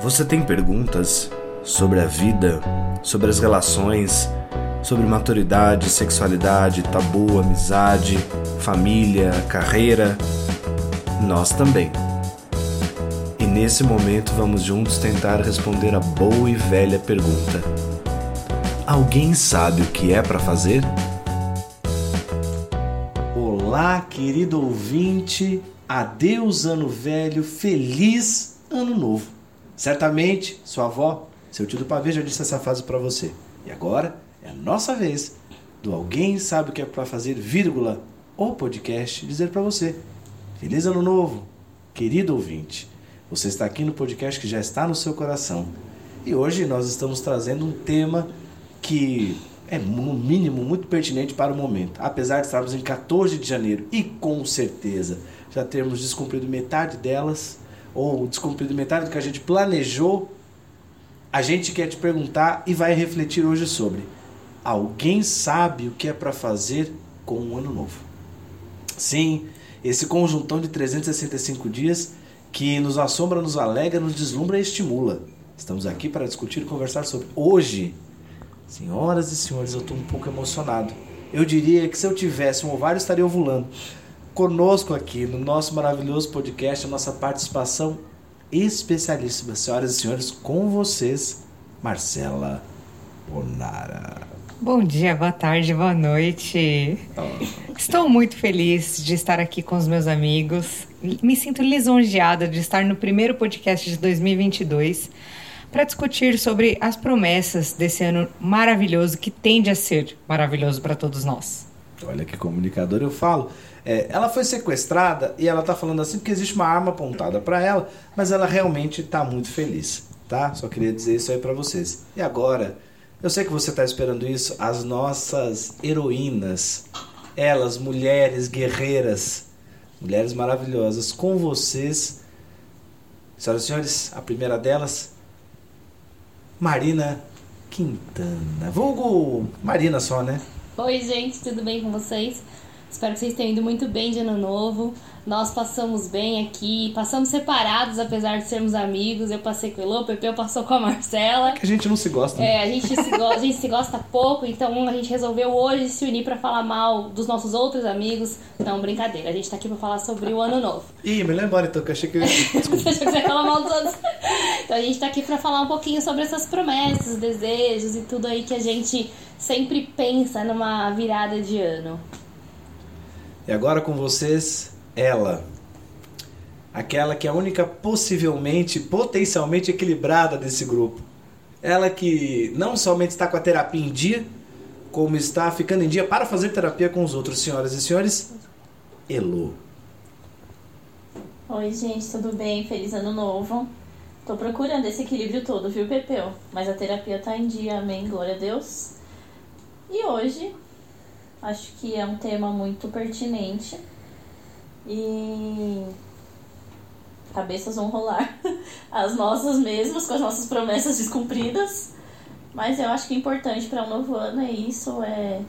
Você tem perguntas sobre a vida, sobre as relações, sobre maturidade, sexualidade, tabu, amizade, família, carreira? Nós também. E nesse momento vamos juntos tentar responder a boa e velha pergunta: Alguém sabe o que é para fazer? Olá, querido ouvinte, adeus ano velho, feliz ano novo. Certamente, sua avó, seu tio do pavê já disse essa frase para você. E agora é a nossa vez do Alguém Sabe o que é para fazer, vírgula, o podcast dizer para você. Feliz ano novo, querido ouvinte. Você está aqui no podcast que já está no seu coração. E hoje nós estamos trazendo um tema que é, no mínimo, muito pertinente para o momento. Apesar de estarmos em 14 de janeiro e com certeza já termos descumprido metade delas, ou descumprido metade do que a gente planejou, a gente quer te perguntar e vai refletir hoje sobre: alguém sabe o que é para fazer com o ano novo? Sim, esse conjuntão de 365 dias que nos assombra, nos alegra, nos deslumbra e estimula. Estamos aqui para discutir e conversar sobre hoje. Senhoras e senhores, eu estou um pouco emocionado. Eu diria que se eu tivesse um ovário, estaria ovulando conosco aqui no nosso maravilhoso podcast, a nossa participação especialíssima, senhoras e senhores, com vocês, Marcela Bonara. Bom dia, boa tarde, boa noite. Oh. Estou muito feliz de estar aqui com os meus amigos. Me sinto lisonjeada de estar no primeiro podcast de 2022 para discutir sobre as promessas desse ano maravilhoso que tende a ser maravilhoso para todos nós. Olha que comunicador eu falo. É, ela foi sequestrada e ela tá falando assim porque existe uma arma apontada para ela, mas ela realmente tá muito feliz, tá? Só queria dizer isso aí para vocês. E agora, eu sei que você tá esperando isso, as nossas heroínas, elas, mulheres guerreiras, mulheres maravilhosas, com vocês. Senhoras e senhores, a primeira delas, Marina Quintana. Vulgo Marina só, né? Oi, gente, tudo bem com vocês? Espero que vocês tenham ido muito bem de ano novo. Nós passamos bem aqui, passamos separados, apesar de sermos amigos. Eu passei com o Elô, o Pepe passou com a Marcela. Que a gente não se gosta. Né? É, a gente se, go a gente se gosta pouco, então a gente resolveu hoje se unir para falar mal dos nossos outros amigos. Não, brincadeira, a gente tá aqui para falar sobre o ano novo. Ih, me embora então, que eu achei que. Você achou que você ia falar mal dos outros? Então a gente tá aqui para falar um pouquinho sobre essas promessas, desejos e tudo aí que a gente sempre pensa numa virada de ano. E agora com vocês, ela. Aquela que é a única possivelmente, potencialmente equilibrada desse grupo. Ela que não somente está com a terapia em dia, como está ficando em dia para fazer terapia com os outros, senhoras e senhores. Elo. Oi, gente, tudo bem? Feliz ano novo. Tô procurando esse equilíbrio todo, viu, Pepeu? Mas a terapia tá em dia, amém, glória a Deus. E hoje Acho que é um tema muito pertinente. E cabeças vão rolar as nossas mesmas, com as nossas promessas descumpridas. Mas eu acho que é importante para um novo ano é isso, é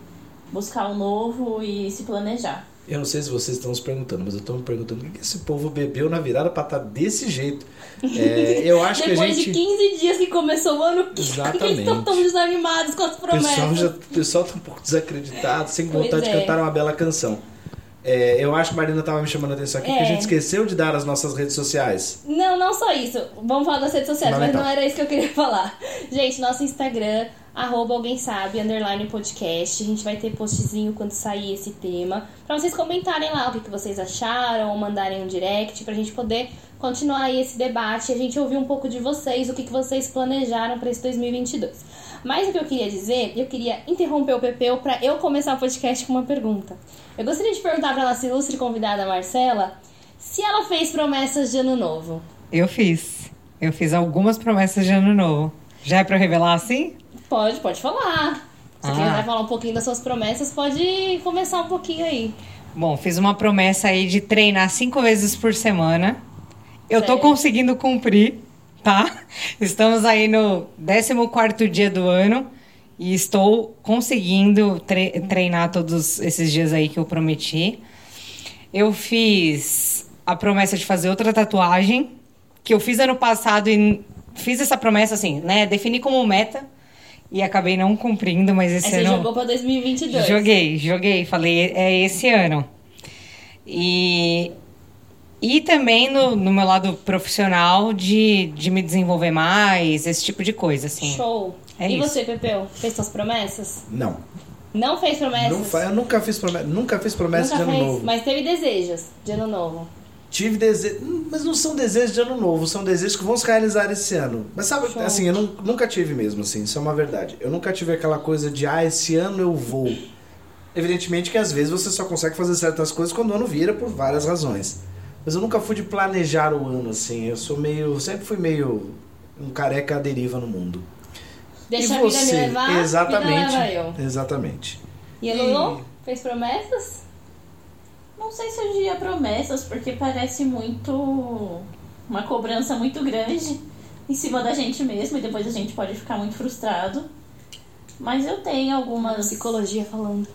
buscar um novo e se planejar. Eu não sei se vocês estão se perguntando, mas eu estou me perguntando o que esse povo bebeu na virada para estar tá desse jeito. É, eu acho que a gente... Depois de 15 dias que começou o ano, Exatamente. eles estão tão desanimados com as promessas. O pessoal, o pessoal tá um pouco desacreditado, sem vontade é. de cantar uma bela canção. É, eu acho que a Marina estava me chamando a atenção aqui, é. que a gente esqueceu de dar as nossas redes sociais. Não, não só isso. Vamos falar das redes sociais, mas não era isso que eu queria falar. Gente, nosso Instagram, arroba alguém sabe, underline podcast. A gente vai ter postzinho quando sair esse tema. Pra vocês comentarem lá o que, que vocês acharam, ou mandarem um direct, pra gente poder continuar aí esse debate e a gente ouvir um pouco de vocês, o que, que vocês planejaram para esse 2022. Mas o que eu queria dizer, eu queria interromper o Pepeu para eu começar o podcast com uma pergunta. Eu gostaria de perguntar para nossa ilustre convidada Marcela se ela fez promessas de ano novo. Eu fiz. Eu fiz algumas promessas de ano novo. Já é para revelar assim? Pode, pode falar. Se ah. quiser falar um pouquinho das suas promessas, pode começar um pouquinho aí. Bom, fiz uma promessa aí de treinar cinco vezes por semana. Eu Sério? tô conseguindo cumprir, tá? Estamos aí no 14 dia do ano. E estou conseguindo tre treinar todos esses dias aí que eu prometi. Eu fiz a promessa de fazer outra tatuagem, que eu fiz ano passado e fiz essa promessa assim, né? Defini como meta e acabei não cumprindo, mas esse Aí ano. você jogou pra 2022. Joguei, joguei. Falei, é esse ano. E, e também no, no meu lado profissional de, de me desenvolver mais, esse tipo de coisa, assim. Show. É e isso. você, Pepeu? Fez suas promessas? Não. Não fez promessas? não fa- eu nunca fiz promessa, nunca fiz promessa Nunca de ano fez, novo. mas teve desejos de ano novo. Tive desejo, mas não são desejos de ano novo, são desejos que vão se realizar esse ano. Mas sabe, Show. assim, eu nu- nunca tive mesmo, assim, isso é uma verdade. Eu nunca tive aquela coisa de, ah, esse ano eu vou. Evidentemente que às vezes você só consegue fazer certas coisas quando o ano vira por várias razões. Mas eu nunca fui de planejar o ano, assim. Eu sou meio. Sempre fui meio um careca à deriva no mundo. Deixa e a vida você? me levar, Exatamente. a vida leva eu. Exatamente. E a Lulu? Fez promessas? Não sei se eu diria promessas, porque parece muito. uma cobrança muito grande em cima da gente mesmo e depois a gente pode ficar muito frustrado. Mas eu tenho algumas. Psicologia falando.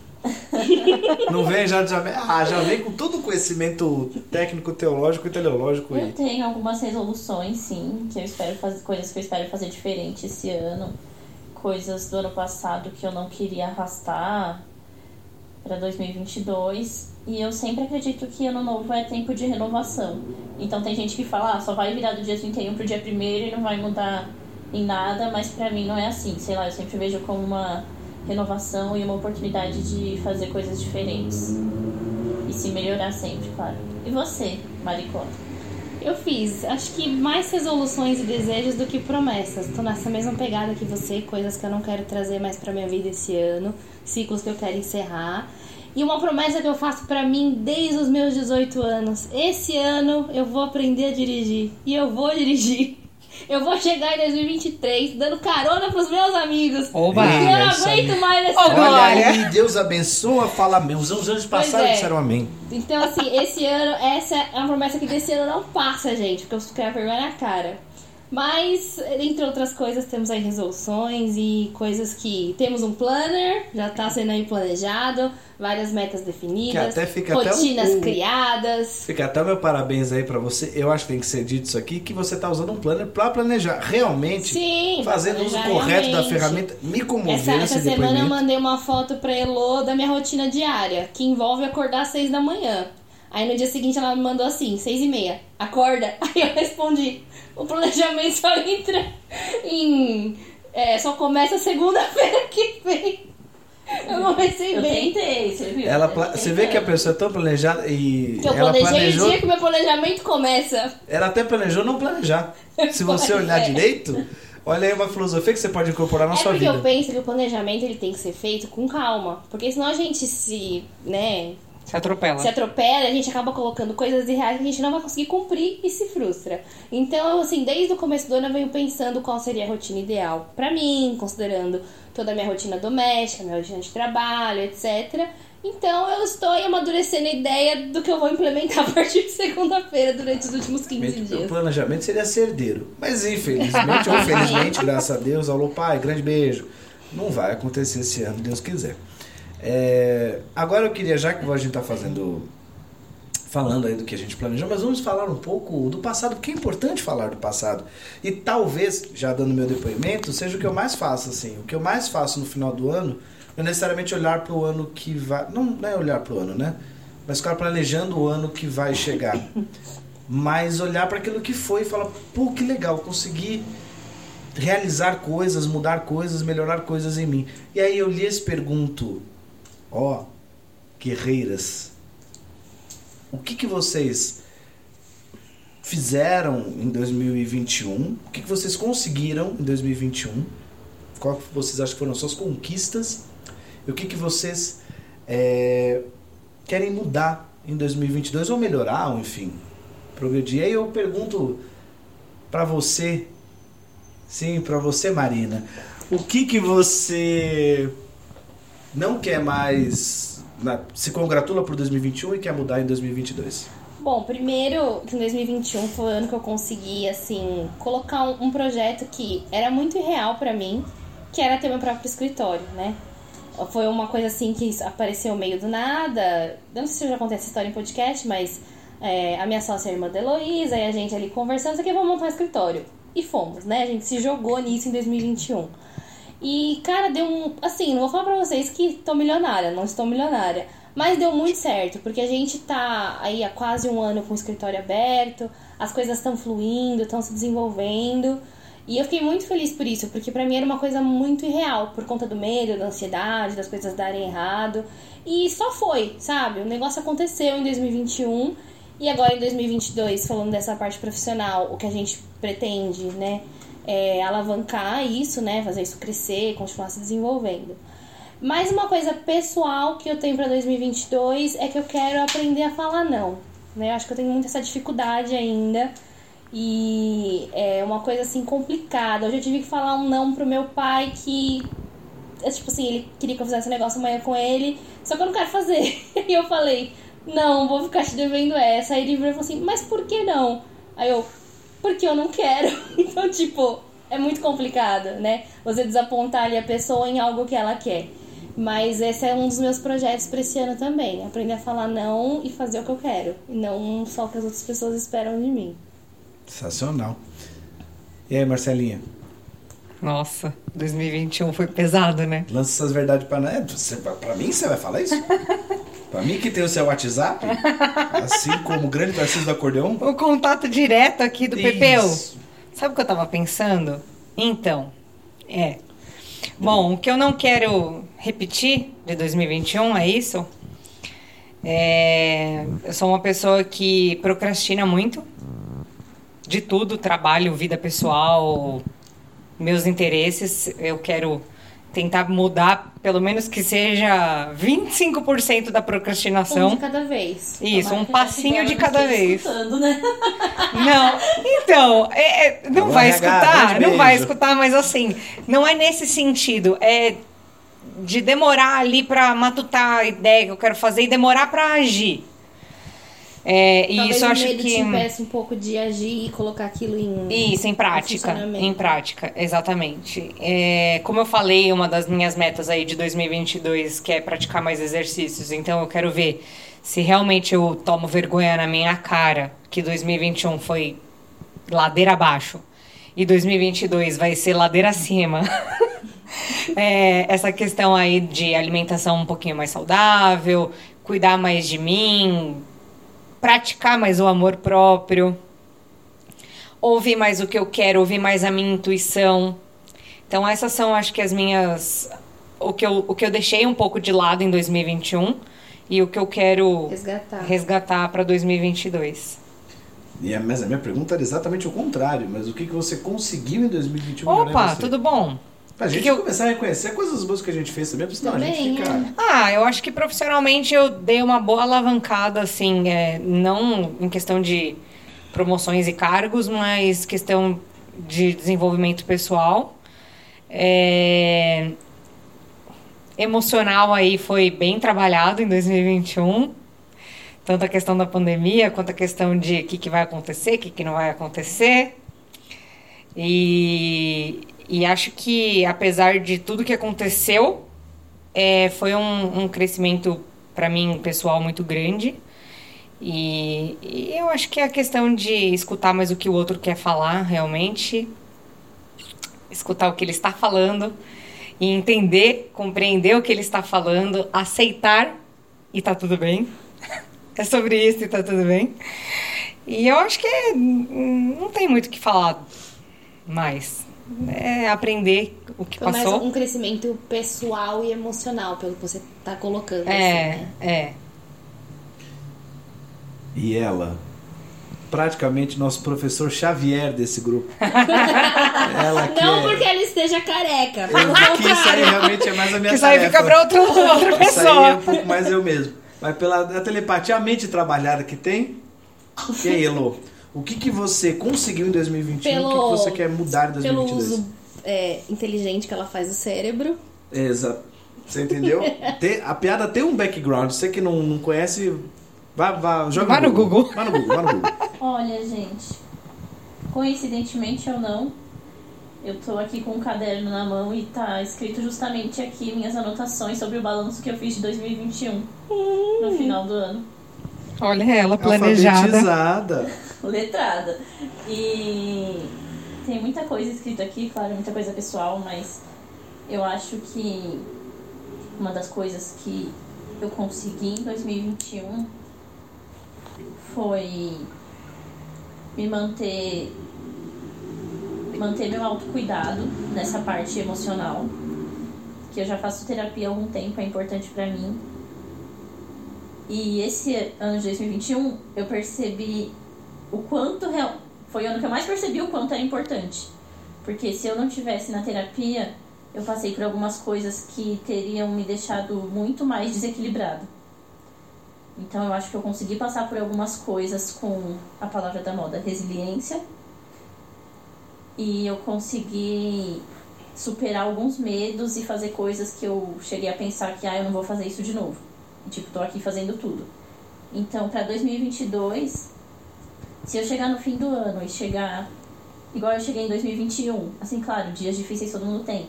Não vem, já, já. Ah, já vem com todo o conhecimento técnico, teológico e teleológico Eu tenho algumas resoluções, sim, que eu espero fazer, coisas que eu espero fazer diferente esse ano, coisas do ano passado que eu não queria arrastar para 2022. E eu sempre acredito que ano novo é tempo de renovação. Então tem gente que fala, ah, só vai virar do dia 31 pro dia 1 e não vai mudar em nada, mas pra mim não é assim. Sei lá, eu sempre vejo como uma renovação e uma oportunidade de fazer coisas diferentes. E se melhorar sempre, claro. E você, Maricota? Eu fiz, acho que mais resoluções e desejos do que promessas. Tô nessa mesma pegada que você, coisas que eu não quero trazer mais pra minha vida esse ano, ciclos que eu quero encerrar. E uma promessa que eu faço pra mim desde os meus 18 anos. Esse ano eu vou aprender a dirigir. E eu vou dirigir. Eu vou chegar em 2023 dando carona pros meus amigos. Oba! E eu não aí. aguento mais essa Olha Glória! aí, Deus abençoa, fala amém. Os anjos passaram é. e disseram amém. Então, assim, esse ano, essa é uma promessa que desse ano não passa, gente, porque eu quero vergonha na cara. Mas, entre outras coisas, temos aí resoluções e coisas que. Temos um planner, já tá sendo aí planejado, várias metas definidas, até até rotinas um- um- criadas. Fica até meu parabéns aí pra você. Eu acho que tem que ser dito isso aqui, que você tá usando um planner pra planejar. Realmente, Sim, fazendo uso planejar correto da realmente. ferramenta. Me comoveu Essa, essa semana eu mandei uma foto pra Elo da minha rotina diária, que envolve acordar às seis da manhã. Aí no dia seguinte ela me mandou assim, seis e meia, acorda. Aí eu respondi, o planejamento só entra em... é, só começa segunda-feira que vem. Eu comecei Eu bem. tentei, você viu? Ela, pla- você vê que a pessoa é tão planejada e Que eu ela planejei planejou. o dia que meu planejamento começa. Ela até planejou não planejar. Se você olhar é. direito, olha aí uma filosofia que você pode incorporar na É sua porque vida. eu penso que o planejamento ele tem que ser feito com calma. Porque senão a gente se, né, Se atropela. se atropela, a gente acaba colocando coisas irreais que a gente não vai conseguir cumprir e se frustra. Então, assim, desde o começo do ano eu venho pensando qual seria a rotina ideal pra mim, considerando toda a minha rotina doméstica, minha rotina de trabalho, etc. Então, eu estou aí amadurecendo a ideia do que eu vou implementar a partir de segunda-feira durante os últimos 15 O dias. planejamento seria ser herdeiro. Mas infelizmente ou felizmente, graças a Deus, alô pai, grande beijo. Não vai acontecer esse ano, Deus quiser. É, agora eu queria, já que a gente está fazendo. Falando aí do que a gente planejou, mas vamos falar um pouco do passado, porque é importante falar do passado. E talvez, já dando meu depoimento, seja o que eu mais faço, assim. O que eu mais faço no final do ano não é necessariamente olhar para o ano que vai. Não, não é olhar para o ano, né? Mas ficar planejando o ano que vai chegar mas olhar para aquilo que foi e falar, pô, que legal, consegui realizar coisas, mudar coisas, melhorar coisas em mim. E aí eu lhes pergunto, ó, guerreiras, o que que vocês fizeram em 2021? O que que vocês conseguiram em 2021? Qual que vocês acham que foram as suas conquistas? E o que que vocês é, querem mudar em 2022 ou melhorar, ou enfim, progredir. Aí eu pergunto pra você, sim, pra você, Marina, o que que você não quer mais, na- se congratula por 2021 e quer mudar em 2022? Bom, primeiro que em 2021 foi o ano que eu consegui, assim, colocar um, um projeto que era muito irreal pra mim, que era ter meu próprio escritório, né? Foi uma coisa assim que apareceu meio do nada. Eu não sei se eu já contei essa história em podcast, mas é, a minha sócia é a irmã da Heloísa, e a gente ali conversando, isso vamos montar um escritório. e fomos, né? A gente se jogou nisso em 2021. E, cara, deu um. Assim, não vou falar pra vocês que tô milionária, não estou milionária. Mas deu muito certo, porque a gente tá aí há quase um ano com o escritório aberto, as coisas estão fluindo, estão se desenvolvendo. E eu fiquei muito feliz por isso, porque para mim era uma coisa muito irreal, por conta do medo, da ansiedade, das coisas darem errado. E só foi, sabe? O negócio aconteceu em 2021 e agora em 2022, falando dessa parte profissional, o que a gente pretende, né, é alavancar isso, né, fazer isso crescer, continuar se desenvolvendo. Mais uma coisa pessoal que eu tenho para 2022 é que eu quero aprender a falar não, né? Eu acho que eu tenho muita essa dificuldade ainda. E é uma coisa assim complicada. Hoje eu tive que falar um não pro meu pai que é, tipo assim, ele queria que eu fizesse um negócio amanhã com ele, só que eu não quero fazer. E eu falei: "Não, vou ficar te devendo essa". Aí ele virou e falou assim: "Mas por que não?". Aí eu: "Porque eu não quero". Então, tipo, é muito complicado, né? Você desapontar ali a pessoa em algo que ela quer. Mas esse é um dos meus projetos para esse ano também. Aprender a falar não e fazer o que eu quero. E não só o que as outras pessoas esperam de mim. Sensacional. E aí, Marcelinha? Nossa, 2021 foi pesado, né? Lança essas verdades pra, é, você, pra mim você vai falar isso? pra mim que tem o seu WhatsApp, assim como o grande Tarcísio do acordeão. O contato direto aqui do Pepeu. Sabe o que eu tava pensando? Então, é. Bom, o que eu não quero repetir de 2021 é isso. É, eu sou uma pessoa que procrastina muito de tudo, trabalho, vida pessoal, meus interesses. Eu quero tentar mudar, pelo menos que seja 25% da procrastinação. Um de cada vez. Isso, um passinho de cada vez. Né? Não, então, é, é não vai escutar, não vai escutar, mas assim, não é nesse sentido, é de demorar ali para matutar a ideia que eu quero fazer e demorar para agir. É, e isso eu acho medo que impeça um pouco de agir e colocar aquilo em isso em prática, em prática, exatamente. É, como eu falei, uma das minhas metas aí de 2022 que é praticar mais exercícios. Então eu quero ver se realmente eu tomo vergonha na minha cara que 2021 foi ladeira abaixo e 2022 vai ser ladeira acima. é, essa questão aí de alimentação um pouquinho mais saudável, cuidar mais de mim, praticar mais o amor próprio, ouvir mais o que eu quero, ouvir mais a minha intuição. Então essas são, acho que as minhas o que eu, o que eu deixei um pouco de lado em 2021 e o que eu quero resgatar, resgatar para 2022. E a, mas a minha pergunta era exatamente o contrário, mas o que, que você conseguiu em 2021? Opa, tudo bom? Pra gente que eu... começar a reconhecer coisas boas que a gente fez também, porque senão Também, a gente fica. É. Ah, eu acho que profissionalmente eu dei uma boa alavancada, assim, é, não em questão de promoções e cargos, mas questão de desenvolvimento pessoal. É... Emocional aí foi bem trabalhado em 2021. Tanto a questão da pandemia quanto a questão de o que, que vai acontecer, o que, que não vai acontecer. E, e acho que, apesar de tudo que aconteceu, é, foi um, um crescimento, para mim, pessoal, muito grande. E, e, eu acho que é a questão de escutar mais o que o outro quer falar, realmente. Escutar o que ele está falando. E entender, compreender o que ele está falando, aceitar e tá tudo bem. é sobre isso e tá tudo bem. E eu acho que não tem muito o que falar mais é, aprender o que Foi passou. mais um crescimento pessoal e emocional, pelo que você está colocando. É, assim, né? é. E ela, praticamente nosso professor Xavier desse grupo. ela Não é... porque ela esteja careca, eu, que isso aí realmente é mais a minha que tarefa. isso aí fica pra outro, outra pessoa. Isso aí é um pouco mais eu mesmo. Mas pela telepatia, a mente trabalhada que tem. E aí, Elô? O que, que você conseguiu em 2021? Pelo, o que, que você quer mudar em 2022? Pelo uso é, inteligente que ela faz do cérebro. Exato. Você entendeu? tem, a piada tem um background. Você que não, não conhece, vá, vá, joga vai no Google. Google. Vai no Google, vai no Google. Olha, gente. Coincidentemente ou não, eu tô aqui com um caderno na mão e tá escrito justamente aqui minhas anotações sobre o balanço que eu fiz de 2021 hum. no final do ano. Olha ela planejada. Alfabetizada letrada. E tem muita coisa escrita aqui, claro, muita coisa pessoal, mas eu acho que uma das coisas que eu consegui em 2021 foi me manter manter meu autocuidado nessa parte emocional, que eu já faço terapia há algum tempo, é importante para mim. E esse ano de 2021 eu percebi o quanto real... foi o ano que eu mais percebi o quanto era importante. Porque se eu não tivesse na terapia, eu passei por algumas coisas que teriam me deixado muito mais desequilibrado. Então eu acho que eu consegui passar por algumas coisas com a palavra da moda, resiliência. E eu consegui superar alguns medos e fazer coisas que eu cheguei a pensar que ah, eu não vou fazer isso de novo. E, tipo, tô aqui fazendo tudo. Então, para 2022, se eu chegar no fim do ano e chegar igual eu cheguei em 2021, assim, claro, dias difíceis todo mundo tem,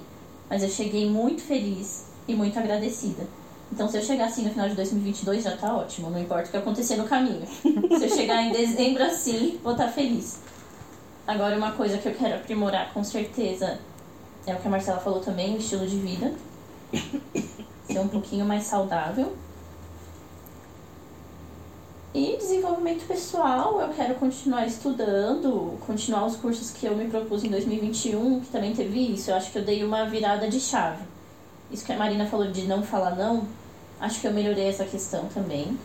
mas eu cheguei muito feliz e muito agradecida. Então, se eu chegar assim no final de 2022, já tá ótimo, não importa o que acontecer no caminho. se eu chegar em dezembro assim, vou estar tá feliz. Agora, uma coisa que eu quero aprimorar com certeza é o que a Marcela falou também: o estilo de vida. Ser um pouquinho mais saudável. E desenvolvimento pessoal, eu quero continuar estudando, continuar os cursos que eu me propus em 2021, que também teve isso. Eu acho que eu dei uma virada de chave. Isso que a Marina falou de não falar não, acho que eu melhorei essa questão também.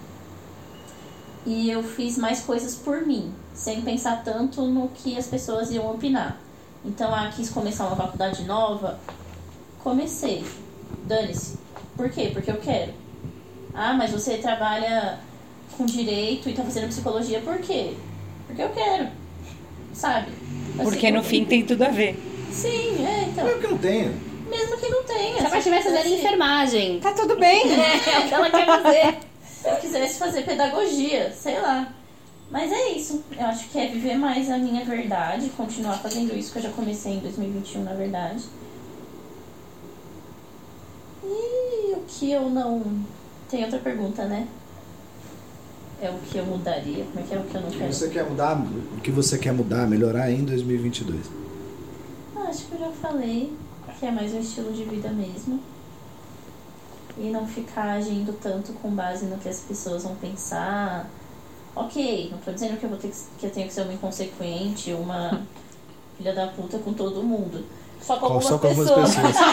E eu fiz mais coisas por mim, sem pensar tanto no que as pessoas iam opinar. Então, ah, quis começar uma faculdade nova, comecei. Dane-se. Por quê? Porque eu quero. Ah, mas você trabalha com direito e tá fazendo psicologia por quê? Porque eu quero. Sabe? Assim, porque no fim tem tudo a ver. Sim, é, então. Mesmo que não tenha. Mesmo que não tenha. Se ela estivesse fazendo assim, enfermagem. Tá tudo bem. É, é o que ela quer fazer. Se eu quisesse fazer pedagogia, sei lá. Mas é isso. Eu acho que é viver mais a minha verdade, continuar fazendo isso que eu já comecei em 2021, na verdade. E o que eu não. Tem outra pergunta, né? É o que eu mudaria? Como é que é o que eu não que quero? Você quer mudar, o que você quer mudar, melhorar em 2022? Ah, acho que eu já falei que é mais um estilo de vida mesmo. E não ficar agindo tanto com base no que as pessoas vão pensar. Ok, não tô dizendo que eu, vou ter que, que eu tenho que ser uma inconsequente, uma filha da puta com todo mundo. Só com algumas Só com pessoas. algumas pessoas.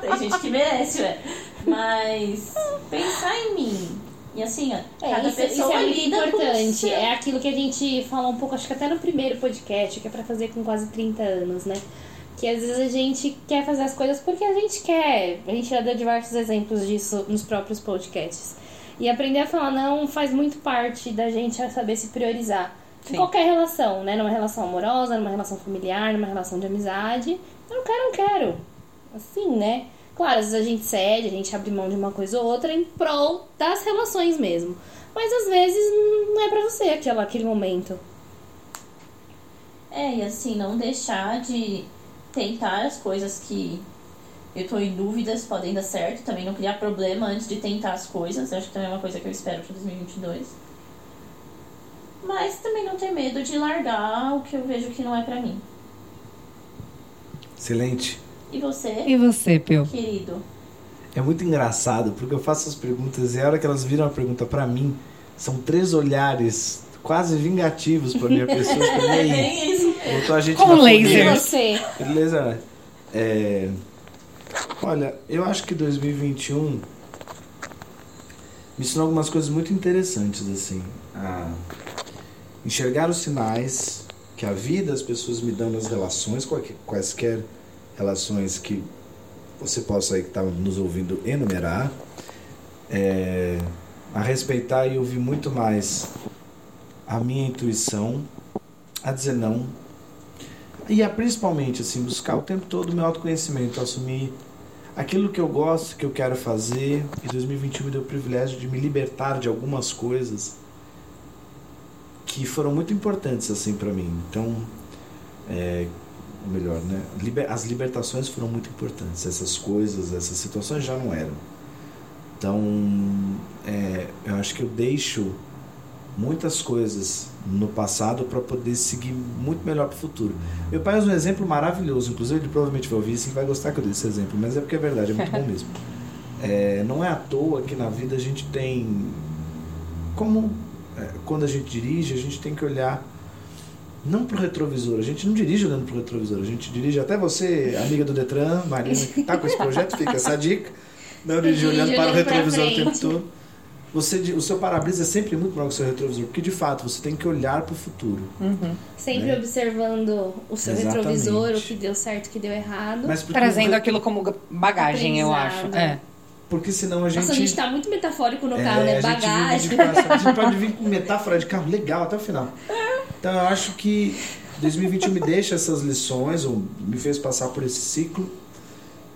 Tem gente que merece, ué. Mas pensar em mim. E assim, ó, É, cada isso, pessoa isso é muito lida importante. É aquilo que a gente fala um pouco, acho que até no primeiro podcast, que é pra fazer com quase 30 anos, né? Que às vezes a gente quer fazer as coisas porque a gente quer. A gente já deu diversos exemplos disso nos próprios podcasts. E aprender a falar não faz muito parte da gente saber se priorizar. Em Sim. qualquer relação, né? Numa relação amorosa, numa relação familiar, numa relação de amizade. Eu não quero, não quero. Assim, né? Claro, às vezes a gente cede, a gente abre mão de uma coisa ou outra em prol das relações mesmo. Mas às vezes não é pra você aquela, aquele momento. É, e assim, não deixar de tentar as coisas que eu tô em dúvidas, podem dar certo. Também não criar problema antes de tentar as coisas. Acho que também é uma coisa que eu espero para 2022. Mas também não ter medo de largar o que eu vejo que não é pra mim. Excelente. E você, E você, Peu? querido? É muito engraçado, porque eu faço as perguntas e a hora que elas viram a pergunta pra mim, são três olhares quase vingativos pra minha pessoa. Eu falei, "E aí, É isso. botou a gente Com laser. E fogueira." você? Beleza? É... Olha, eu acho que 2021 me ensinou algumas coisas muito interessantes, assim. A enxergar os sinais que a vida, as pessoas me dão nas relações, quaisquer relações que você possa aí que está nos ouvindo enumerar. É... A respeitar e ouvir muito mais a minha intuição, a dizer não, e é principalmente assim, buscar o tempo todo o meu autoconhecimento, assumir aquilo que eu gosto, que eu quero fazer. E 2021 me deu o privilégio de me libertar de algumas coisas que foram muito importantes assim para mim. Então, é, ou melhor, né? Liber- As libertações foram muito importantes. Essas coisas, essas situações já não eram. Então, é, eu acho que eu deixo muitas coisas no passado para poder seguir muito melhor para o futuro. Meu pai usa um exemplo maravilhoso, inclusive ele provavelmente vai ouvir isso e vai gostar que eu dê esse exemplo, mas é porque é verdade, é muito bom mesmo. É, não é à toa que na vida a gente tem. Como é, quando a gente dirige, a gente tem que olhar não para o retrovisor. A gente não dirige olhando para o retrovisor. A gente dirige até você, amiga do Detran, Marina, que está com esse projeto, fica essa dica. Não dirige olhando para o retrovisor o tempo todo. Você, o seu para-brisa é sempre muito maior que o seu retrovisor, porque de fato você tem que olhar para o futuro. Uhum. Sempre né? observando o seu Exatamente. retrovisor, o que deu certo, o que deu errado. Trazendo aquilo como bagagem, eu acho. É. Porque senão a gente. Nossa, a gente tá muito metafórico no é, carro, né? Bagagem. A gente, a gente pode vir com metáfora de carro legal até o final. Então eu acho que 2021 me deixa essas lições, ou me fez passar por esse ciclo.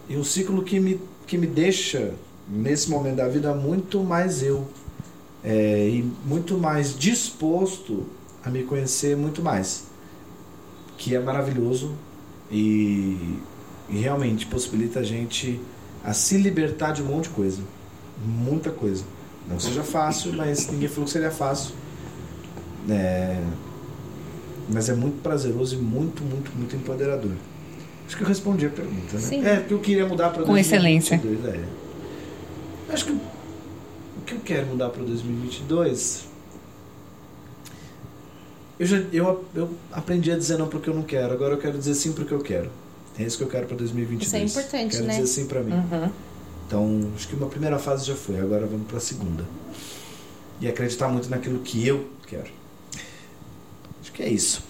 E um ciclo que me, que me deixa, nesse momento da vida, muito mais eu. É, e muito mais disposto a me conhecer muito mais. Que é maravilhoso e, e realmente possibilita a gente a se libertar de um monte de coisa. Muita coisa. Não seja fácil, mas ninguém falou que seria fácil. É, mas é muito prazeroso e muito, muito, muito empoderador. Acho que eu respondi a pergunta, né? Sim. É, porque eu queria mudar para 2022. Com excelência. É. Acho que o que eu quero mudar para 2022. Eu, já, eu, eu aprendi a dizer não porque eu não quero, agora eu quero dizer sim porque eu quero. É isso que eu quero para 2022. Isso é importante, quero né? dizer sim para mim. Uhum. Então, acho que uma primeira fase já foi, agora vamos para a segunda. E acreditar muito naquilo que eu quero. Que é isso.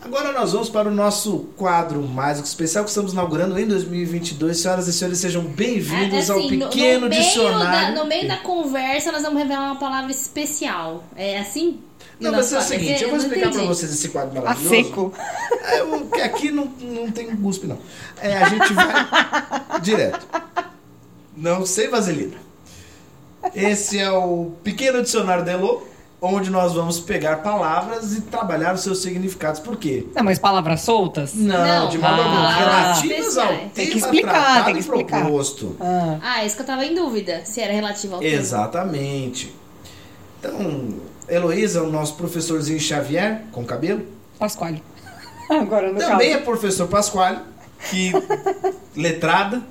Agora nós vamos para o nosso quadro mais especial que estamos inaugurando em 2022. Senhoras e senhores, sejam bem-vindos é, assim, ao pequeno no, no dicionário. Da, no meio da conversa, nós vamos revelar uma palavra especial. É assim? Não, mas é o seguinte, eu vou explicar para vocês esse quadro maravilhoso. A seco. É, aqui não, não tem guspe, não. É, a gente vai direto. Não sei vaselina. Esse é o pequeno dicionário da Elo onde nós vamos pegar palavras e trabalhar os seus significados. Por quê? Não, mas palavras soltas? Não, não. de modo algum. Ah, relativas ao tema tem que explicar, tem que explicar. proposto. Ah. ah, isso que eu tava em dúvida, se era relativo ao Exatamente. Então, Heloísa, é o nosso professorzinho Xavier, com cabelo. Pasquale. Agora no Também caso. é professor Pasquale, que letrada.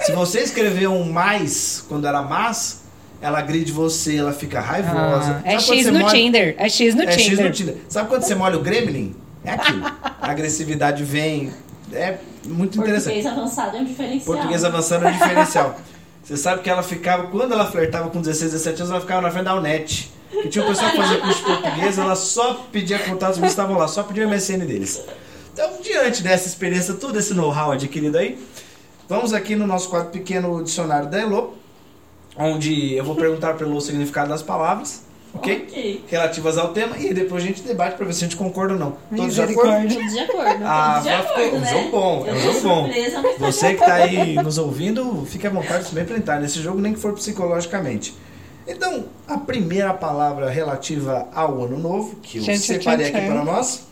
Se você escreveu um mais quando era mas, ela agride você, ela fica raivosa. Ah, é X no molha... Tinder. É X no é Tinder. X no Tinder. Sabe quando você molha o gremlin? É aquilo. A agressividade vem. É muito interessante. Português avançado é um diferencial. Português avançado é um diferencial. Você sabe que ela ficava, quando ela flertava com 16, 17 anos, ela ficava na frente da UNET. Que tinha um pessoal que fazia curso de português, ela só pedia contatos, eles estavam lá, só pedia o MSN deles. Então, diante dessa experiência, todo esse know-how adquirido aí, vamos aqui no nosso quadro pequeno dicionário da Elo, onde eu vou perguntar pelo significado das palavras, okay? ok? Relativas ao tema, e depois a gente debate para ver se a gente concorda ou não. Todos de acordo? Todos de acordo. Ah, de acordo, ficou, né? um jogo bom, é um jogo bom. Você que está aí nos ouvindo, fique à vontade também para entrar nesse jogo, nem que for psicologicamente. Então, a primeira palavra relativa ao ano novo, que eu gente, separei aqui para nós,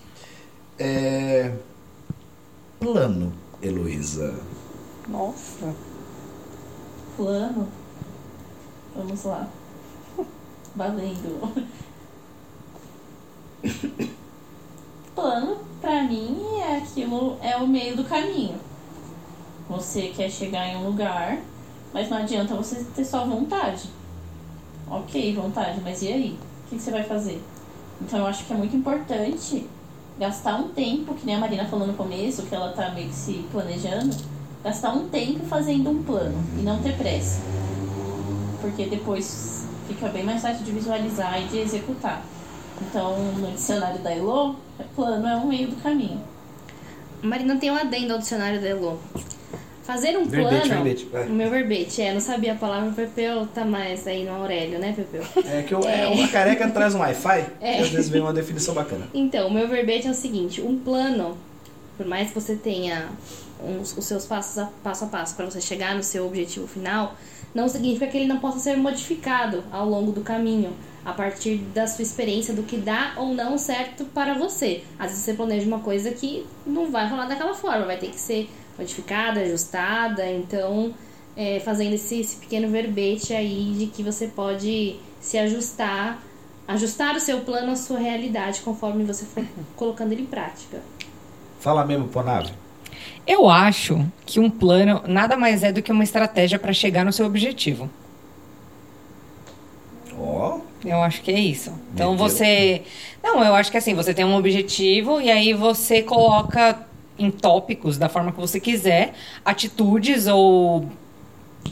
é plano, Heloísa. Nossa. Plano? Vamos lá. Valendo. Plano, pra mim, é aquilo, é o meio do caminho. Você quer chegar em um lugar, mas não adianta você ter só vontade ok, vontade, mas e aí? O que você vai fazer? Então eu acho que é muito importante gastar um tempo, que nem a Marina falou no começo, que ela tá meio que se planejando, gastar um tempo fazendo um plano e não ter pressa. Porque depois fica bem mais fácil de visualizar e de executar. Então, no dicionário da Elo, plano é um meio do caminho. Marina tem um adendo ao dicionário da Elo. Fazer um verbete, plano. Verbete, o meu verbete, é, não sabia a palavra, o Pepeu tá mais aí no Aurélio, né, Pepeu? É que eu, é. é. uma careca traz um Wi-Fi, é. às vezes vem uma definição bacana. Então, o meu verbete é o seguinte: um plano, por mais que você tenha uns, os seus passos a, passo a passo para você chegar no seu objetivo final, não significa que ele não possa ser modificado ao longo do caminho, a partir da sua experiência do que dá ou não certo para você. Às vezes você planeja uma coisa que não vai rolar daquela forma, vai ter que ser modificada, ajustada. Então, é, fazendo esse, esse, pequeno verbete aí de que você pode se ajustar ajustar o seu plano à sua realidade conforme você for colocando ele em prática. Fala mesmo, Ponave. Eu acho que um plano nada mais é do que uma estratégia para chegar no seu objetivo. Ó. Oh. Eu acho que é isso. Então você. Não, eu acho que assim, você tem um objetivo e aí você coloca em tópicos, da forma que você quiser, atitudes ou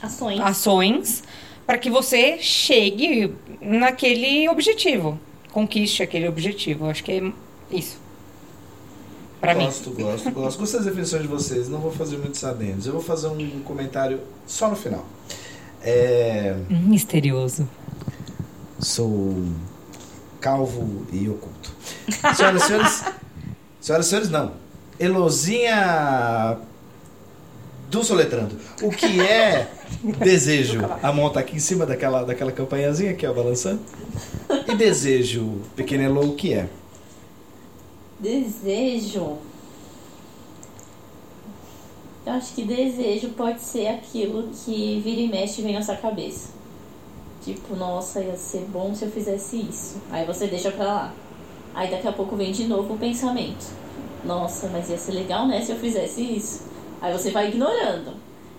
ações, ações para que você chegue naquele objetivo, conquiste aquele objetivo. Eu acho que é isso. Para mim. Gosto, gosto, gosto. Gostei das definições de vocês. Não vou fazer muitos adendos. Eu vou fazer um comentário só no final. É... Misterioso. Sou calvo e oculto. Senhoras e senhores. Senhoras e senhores, não. Elozinha do Soletrando. O que é desejo? A mão tá aqui em cima daquela, daquela campanhazinha que é o balançando. E desejo, pequeno Elo, o que é? Desejo. Eu acho que desejo pode ser aquilo que vira e mexe vem na sua cabeça. Tipo, nossa, ia ser bom se eu fizesse isso. Aí você deixa pra lá. Aí daqui a pouco vem de novo o pensamento. Nossa, mas ia ser legal, né, se eu fizesse isso. Aí você vai ignorando.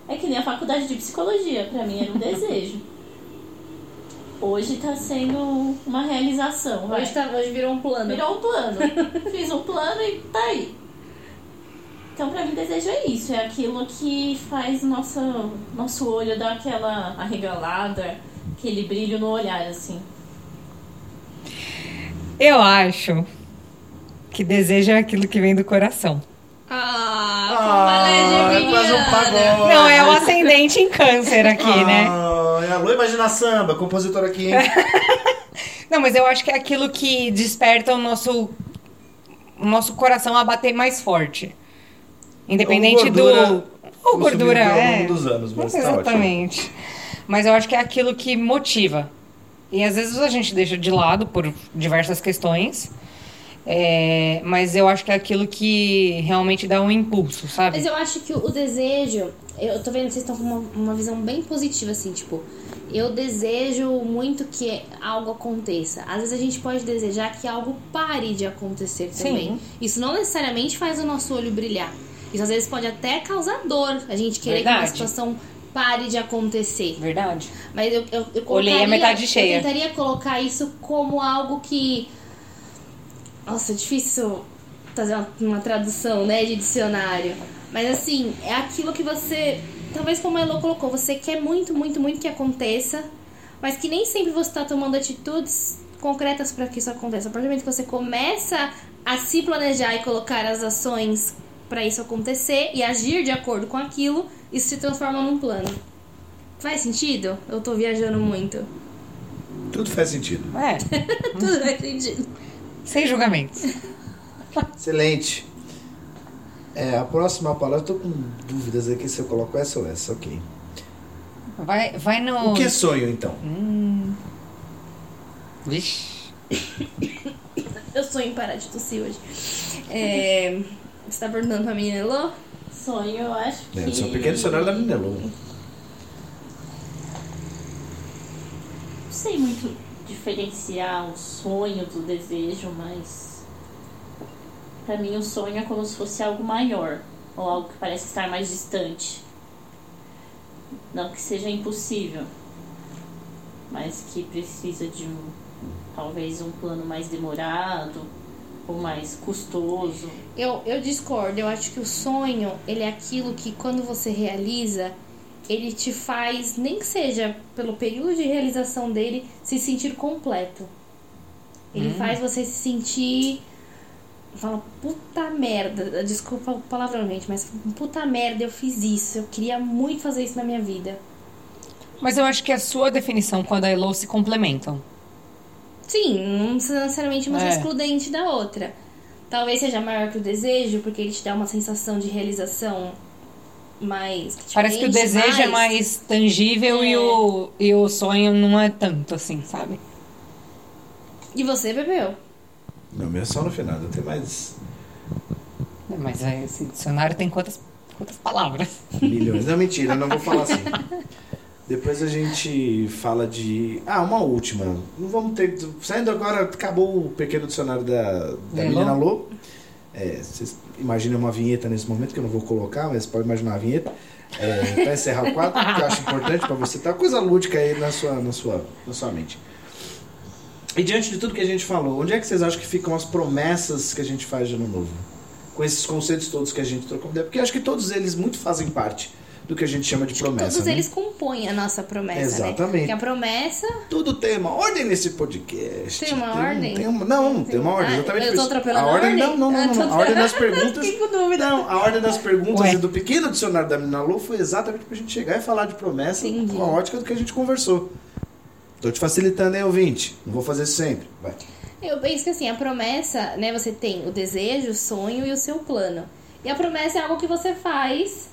É que nem a faculdade de psicologia, pra mim era um desejo. Hoje tá sendo uma realização. Vai. Hoje, tá, hoje virou um plano. Virou um plano. Fiz um plano e tá aí. Então, pra mim, desejo é isso. É aquilo que faz nosso, nosso olho dar aquela arregalada, aquele brilho no olhar, assim. Eu acho que desejo é aquilo que vem do coração. Ah, ah é quase um pagode. Não, é o ascendente em câncer aqui, ah, né? A Lu Imagina Samba, compositor aqui, hein? Não, mas eu acho que é aquilo que desperta o nosso, o nosso coração a bater mais forte. Independente Ou gordura, do. Ou gordura, é. longo dos anos, mas tá Exatamente. Tá mas eu acho que é aquilo que motiva. E às vezes a gente deixa de lado por diversas questões. É, mas eu acho que é aquilo que realmente dá um impulso, sabe? Mas eu acho que o desejo. Eu tô vendo que vocês estão com uma, uma visão bem positiva, assim, tipo. Eu desejo muito que algo aconteça. Às vezes a gente pode desejar que algo pare de acontecer também. Sim. Isso não necessariamente faz o nosso olho brilhar. Isso às vezes pode até causar dor. A gente querer Verdade. que uma situação pare de acontecer. Verdade. Mas eu, eu, eu Olhei a metade cheia. Eu tentaria colocar isso como algo que nossa, é difícil fazer uma, uma tradução, né, de dicionário. Mas assim, é aquilo que você. Talvez como a Elo colocou, você quer muito, muito, muito que aconteça, mas que nem sempre você está tomando atitudes concretas para que isso aconteça. A partir do momento que você começa a se planejar e colocar as ações para isso acontecer e agir de acordo com aquilo, isso se transforma num plano. Faz sentido? Eu tô viajando muito. Tudo faz sentido. É. Tudo faz sentido. Sem julgamentos. Excelente. É, a próxima palavra, eu tô com dúvidas aqui se eu coloco essa ou essa, ok. Vai, vai no. O que é sonho, então? Hum. Vixe. eu sonho em parar de tossir hoje. É, você tá perguntando pra menina Elô? Sonho, eu acho que. É, eu sou um pequeno dicionário da menina Elô. Não sei muito diferenciar o sonho do desejo, mas para mim o sonho é como se fosse algo maior ou algo que parece estar mais distante. Não que seja impossível, mas que precisa de um talvez um plano mais demorado ou mais custoso. Eu, eu discordo, eu acho que o sonho, ele é aquilo que quando você realiza, ele te faz, nem que seja pelo período de realização dele, se sentir completo. Ele hum. faz você se sentir. Fala, puta merda. Desculpa o palavrão, gente, mas puta merda, eu fiz isso. Eu queria muito fazer isso na minha vida. Mas eu acho que a sua definição com a Elo se complementam. Sim, não precisa necessariamente uma é. excludente da outra. Talvez seja maior que o desejo, porque ele te dá uma sensação de realização mais. Parece que o desejo mais... é mais tangível é. E, o, e o sonho não é tanto assim, sabe? E você bebeu? Não, meu é só no final, eu tenho mais. É, mas esse dicionário tem quantas, quantas palavras? Milhões. Não, mentira, não vou falar assim. Depois a gente fala de. Ah, uma última. Não vamos ter. Saindo agora, acabou o pequeno dicionário da, da menina Lô. É, vocês imaginem uma vinheta nesse momento, que eu não vou colocar, mas pode imaginar a vinheta. É, para encerrar o quadro, que eu acho importante para você uma coisa lúdica aí na sua, na, sua, na sua mente. E diante de tudo que a gente falou, onde é que vocês acham que ficam as promessas que a gente faz de ano novo? Com esses conceitos todos que a gente trocou? Porque acho que todos eles muito fazem parte do que a gente chama de promessa. Todos né? eles compõem a nossa promessa, Exatamente. né? Porque a promessa Tudo tem uma ordem nesse podcast. Tem uma um- ordem? tem uma- não, tem uma ordem. Ah, Exatamente eu tô atropelando a ordem. Não, não, não, Ah, não. tô- A ordem das perguntas. Fiquei com dúvida. Não, a ordem das perguntas Ué. e do pequeno dicionário da Menina Lu foi exatamente pra gente chegar e falar de promessa Entendi. com a ótica do que a gente conversou. Tô te facilitando, hein, ouvinte? Não vou fazer sempre. Vai. Eu penso que assim, a promessa, né? Você tem o desejo, o sonho e o seu plano. E a promessa é algo que você faz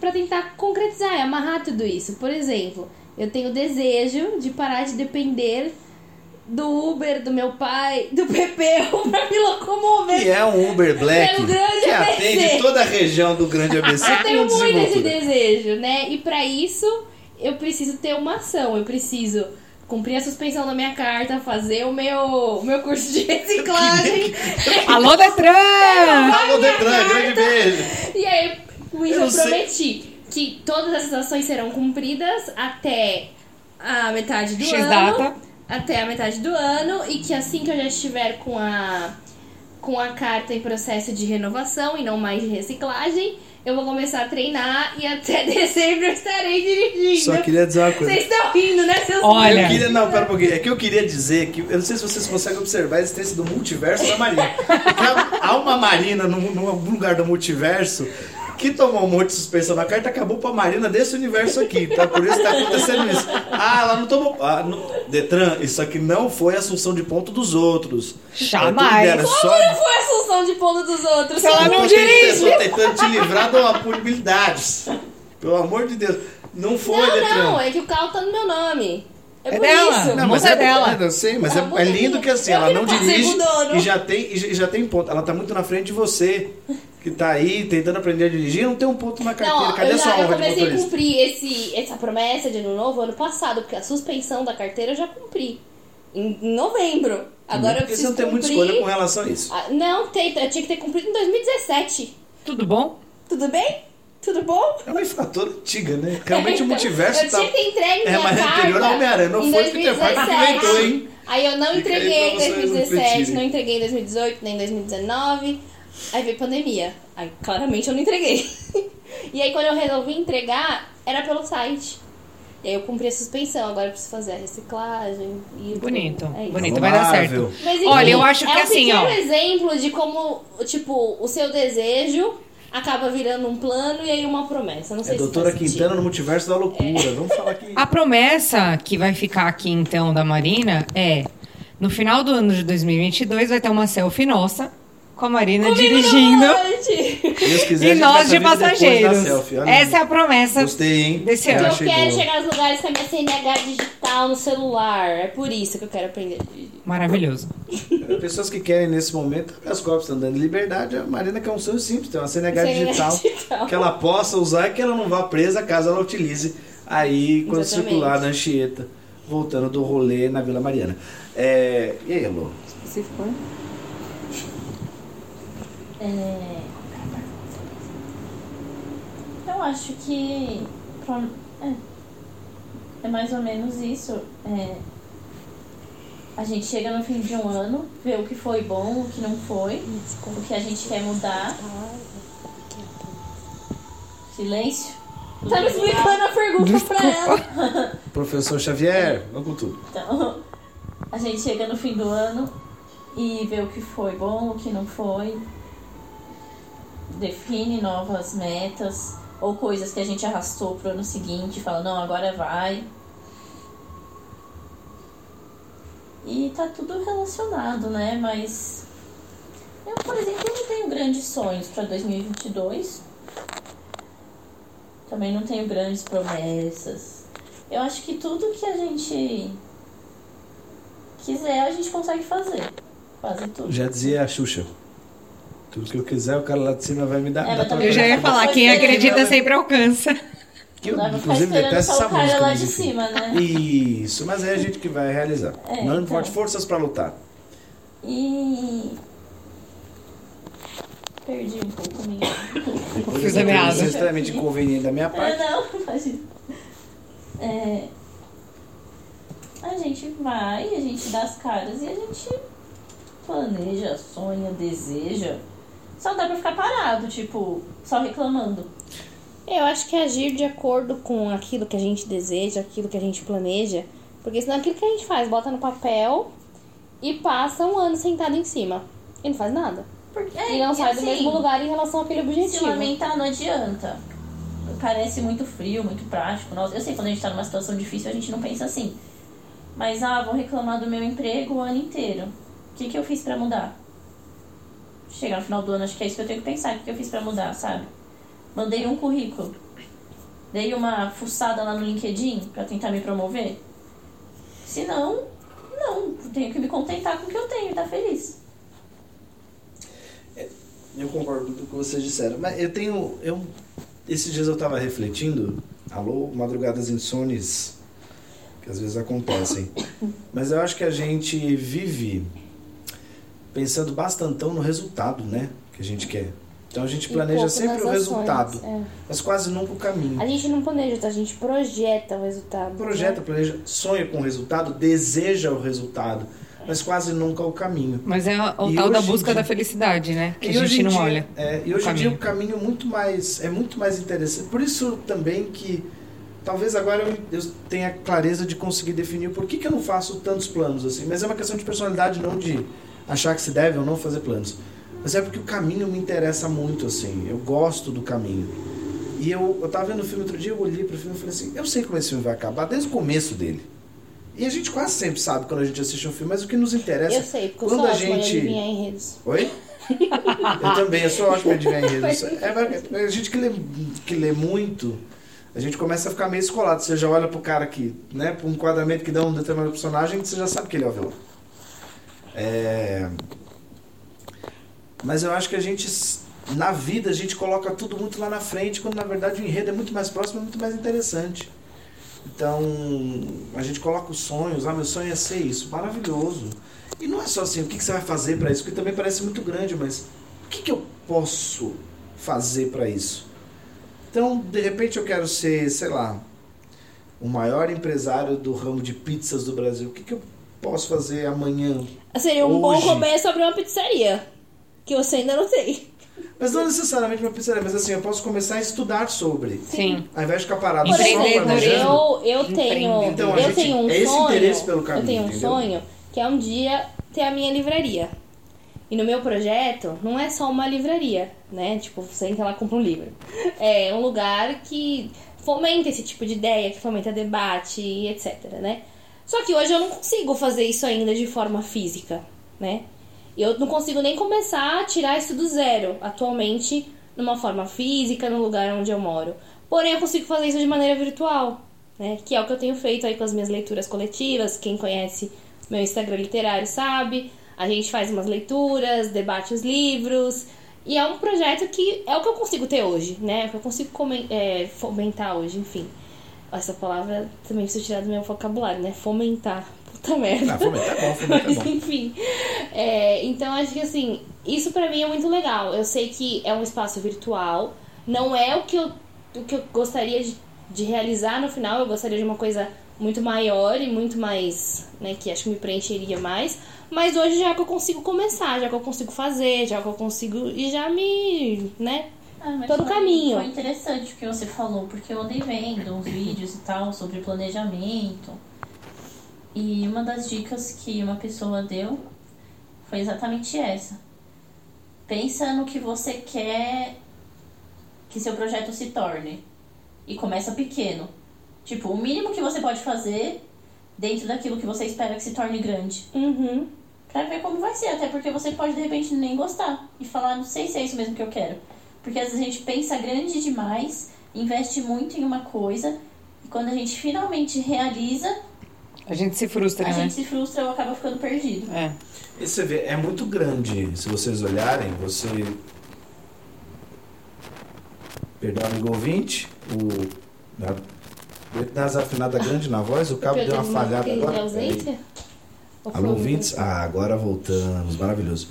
pra tentar concretizar, é amarrar tudo isso. Por exemplo, eu tenho o desejo de parar de depender do Uber, do meu pai, do Pepeu pra me locomover. Que é um Uber Black É que ABC. atende toda a região do Grande ABC Eu tenho muito esse desejo, né? E pra isso, eu preciso ter uma ação. Eu preciso cumprir a suspensão da minha carta, fazer o meu, o meu curso de reciclagem. Alô, Detran! Alô, Detran, grande beijo. e aí, com isso Eu eu, prometi que todas essas ações serão cumpridas até a metade do X ano. data. Até a metade do ano. E que assim que eu já estiver com a, com a carta em processo de renovação e não mais de reciclagem, eu vou começar a treinar e até dezembro eu estarei dirigindo. Só queria dizer uma coisa. Vocês estão rindo, né, seus Olha. Eu queria, não, pera um pouquinho. É que eu queria dizer que. Eu não sei se vocês conseguem observar a existência do multiverso da Marina. Porque há- uma Marina num, num algum lugar do multiverso que tomou um monte de suspensão na carta acabou pra Marina desse universo aqui, tá? Por isso tá acontecendo isso. Ah, ela não tomou. Ah, não- Detran, isso aqui não foi assunção de ponto dos outros. Jamais. É é só. Como não foi a assunção de ponto dos outros? Ela Eu não dirige. eu tô tentando te livrar de uma punibilidade. Pelo amor de Deus. Não foi, Não, Detran. não, é que o carro tá no meu nome. É, É dela. isso. Não, mas Multa é dela. dela. Eu sei, mas é, é lindo que assim, Eu ela não dirige e já tem, e já, e já tem ponto. Ela tá muito na frente de você, que tá aí tentando aprender a dirigir e não tem um ponto na carteira. Não, Cadê eu, a sua já, eu honra de comecei a motorista? cumprir esse, essa promessa de ano novo ano passado, porque a suspensão da carteira eu já cumpri. Em, em novembro. Agora eu Porque você preciso não tem muita escolha com relação a isso. Ah, não, tem, eu tinha que ter cumprido em 2017. Tudo bom? Tudo bem? Tudo bom? É uma infratora antiga, né? Realmente o multiverso eu tá. tinha que entregue É, mas é carta anterior ao Homem-Aranha, não foi o Peter Parker que 2017. inventou, hein? Aí eu não entreguei em pra vocês 2017, refletirem. não entreguei em 2018, nem em 2019. Aí veio pandemia. Aí claramente eu não entreguei. e aí quando eu resolvi entregar, era pelo site. E aí eu cumpri a suspensão, agora eu preciso fazer a reciclagem. E Bonito, é bonito, vai dar certo. Mas, enfim, Olha, eu acho que é um assim, pequeno ó. exemplo de como, tipo, o seu desejo acaba virando um plano e aí uma promessa. Não sei É se doutora. Quintana no multiverso da loucura. Vamos falar aqui. A promessa que vai ficar aqui então da Marina é: no final do ano de 2022 vai ter uma selfie nossa com a Marina Comigo dirigindo quiser, e nós de passageiros. selfie. Essa é a promessa. Gostei, hein? desse Eu ano. Eu quero chegar nos lugares com a minha CNH digital no celular. É por isso que eu quero aprender. Maravilhoso. Pessoas que querem nesse momento, as copos estão dando liberdade. A Marina quer um sonho simples, tem uma CNH CNH digital, digital. que ela possa usar e que ela não vá presa caso ela utilize aí quando Exatamente. circular na Anchieta, voltando do rolê na Vila Mariana. É, e aí, Elô? Específico, né? É... Eu acho que é, é mais ou menos isso. É, A gente chega no fim de um ano, vê o que foi bom, o que não foi, o que a gente quer mudar. Silêncio. Tá me explicando a pergunta pra ela. Professor Xavier, vamos com tudo. Então, a gente chega no fim do ano e vê o que foi bom, o que não foi. Define novas metas ou coisas que a gente arrastou pro ano seguinte fala, não, agora vai. E tá tudo relacionado, né? Mas eu, por exemplo, não tenho grandes sonhos para 2022. Também não tenho grandes promessas. Eu acho que tudo que a gente quiser, a gente consegue fazer. Quase tudo. Já dizia a Xuxa. Tudo que eu quiser, o cara lá de cima vai me dar. É, Eu já ia falar, quem acredita sempre alcança. Que eu, Não inclusive, detesto essa música. lá mas de enfim. cima, né? Isso, mas é a gente que vai realizar. É, Não então. importa forças pra lutar. E. Perdi um pouco minha. Meada. entrevista extremamente inconveniente da minha Ah, parte. não. É, a gente vai, a gente dá as caras e a gente planeja, sonha, deseja. Só não dá pra ficar parado, tipo, só reclamando. Eu acho que agir de acordo com aquilo que a gente deseja, aquilo que a gente planeja. Porque senão aquilo que a gente faz, bota no papel e passa um ano sentado em cima. E não faz nada. Porque, e não é, sai assim, do mesmo lugar em relação àquele Se objetivo. lamentar não adianta. Parece muito frio, muito prático. Nossa, eu sei quando a gente tá numa situação difícil a gente não pensa assim. Mas, ah, vou reclamar do meu emprego o ano inteiro. O que, que eu fiz pra mudar? Chegar no final do ano, acho que é isso que eu tenho que pensar. O que, eu fiz pra mudar, sabe? Mandei um currículo. Dei uma fuçada lá no LinkedIn pra tentar me promover. Se não, não. Tenho que me contentar com o que eu tenho e tá feliz. Eu concordo com tudo que vocês disseram. Mas eu tenho. Eu, esses dias eu tava refletindo. Alô, madrugadas insones. Que às vezes acontecem. Mas eu acho que a gente vive pensando bastantão no resultado, né? Que a gente quer. Então a gente planeja sempre o ações, resultado. é. Mas quase nunca o caminho. A gente não planeja, a gente projeta o resultado. Projeta, né? planeja, sonha com o resultado, deseja o resultado. Mas quase nunca o caminho. Mas é o E tal da busca dia- da felicidade, né? Que a hoje gente não dia- olha. é, e hoje em dia o caminho muito mais é muito mais interessante. Por isso também que talvez agora eu, eu tenha clareza de conseguir definir por que, que eu não faço tantos planos assim. Mas é uma questão de personalidade, não de achar que se deve ou não fazer planos. Mas é porque o caminho me interessa muito assim. Eu gosto do caminho. E eu, eu tava vendo o filme outro dia, eu olhei pro filme e falei assim, eu sei como esse filme vai acabar desde o começo dele. E a gente quase sempre sabe quando a gente assiste um filme, mas o que nos interessa Eu sei, porque eu quando sou a gente adivinhar enredos. Oi? Eu também, eu sou ótimo em adivinhar enredos. É, a gente que lê, que lê muito, a gente começa a ficar meio escolado. Você já olha pro cara que, né, pro enquadramento que dá um determinado personagem, você já sabe que ele é o vilão. É... Mas eu acho que a gente, na vida, a gente coloca tudo muito lá na frente, quando na verdade o enredo é muito mais próximo e muito mais interessante. Então, a gente coloca os sonhos, ah, meu sonho é ser isso, maravilhoso. E não é só assim, o que você vai fazer para isso? Porque também parece muito grande, mas o que, que eu posso fazer para isso? Então, de repente eu quero ser, sei lá, o maior empresário do ramo de pizzas do Brasil. O que, que eu posso fazer amanhã? Seria um bom Hoje. começo abrir uma pizzaria. Que você ainda não tem. Mas não necessariamente uma pizzaria, mas assim, eu posso começar a estudar sobre. Sim. Ao invés de ficar parado Por só eu, eu tenho, Então, eu gente- tenho um é esse sonho. interesse pelo caminho, eu tenho um entendeu? sonho que é um dia ter a minha livraria. E no meu projeto não é só uma livraria, né? Tipo, você entra lá e compra um livro. É um lugar que fomenta esse tipo de ideia, que fomenta debate e etc, né? Só que hoje eu não consigo fazer isso ainda de forma física, né? Eu não consigo nem começar a tirar isso do zero atualmente numa forma física, no lugar onde eu moro. Porém, eu consigo fazer isso de maneira virtual, né? Que é o que eu tenho feito aí com as minhas leituras coletivas. Quem conhece meu Instagram literário sabe. A gente faz umas leituras, debate os livros. E é um projeto que é o que eu consigo ter hoje, né? É o que eu consigo é, fomentar hoje, enfim. Essa palavra também preciso tirar do meu vocabulário, né? Fomentar. Puta merda. Ah, fomentar é bom, fomentar é Mas bom. enfim. É, então acho que assim, isso pra mim é muito legal. Eu sei que é um espaço virtual, não é o que eu, o que eu gostaria de, de realizar no final, eu gostaria de uma coisa muito maior e muito mais, né, que acho que me preencheria mais. Mas hoje já é que eu consigo começar, já que eu consigo fazer, já que eu consigo. E já me. né? Ah, Todo foi- caminho. Foi interessante o que você falou, porque eu andei vendo uns vídeos e tal sobre planejamento. E uma das dicas que uma pessoa deu foi exatamente essa. Pensa no que você quer que seu projeto se torne. E começa pequeno. Tipo, o mínimo que você pode fazer dentro daquilo que você espera que se torne grande. Uhum. Pra ver como vai ser, até porque você pode de repente nem gostar e falar, não sei se é isso mesmo que eu quero. Porque às vezes a gente pensa grande demais, investe muito em uma coisa, e quando a gente finalmente realiza, A gente se frustra, a né? gente se frustra ou acaba ficando perdido. É. E você vê, é muito grande. Se vocês olharem, você. Perdão, amigo ouvinte, o Deve dar desafinada grande na voz, o cabo deu uma falhada agora. ausência? Alô, ouvintes? Ah, agora voltamos, maravilhoso.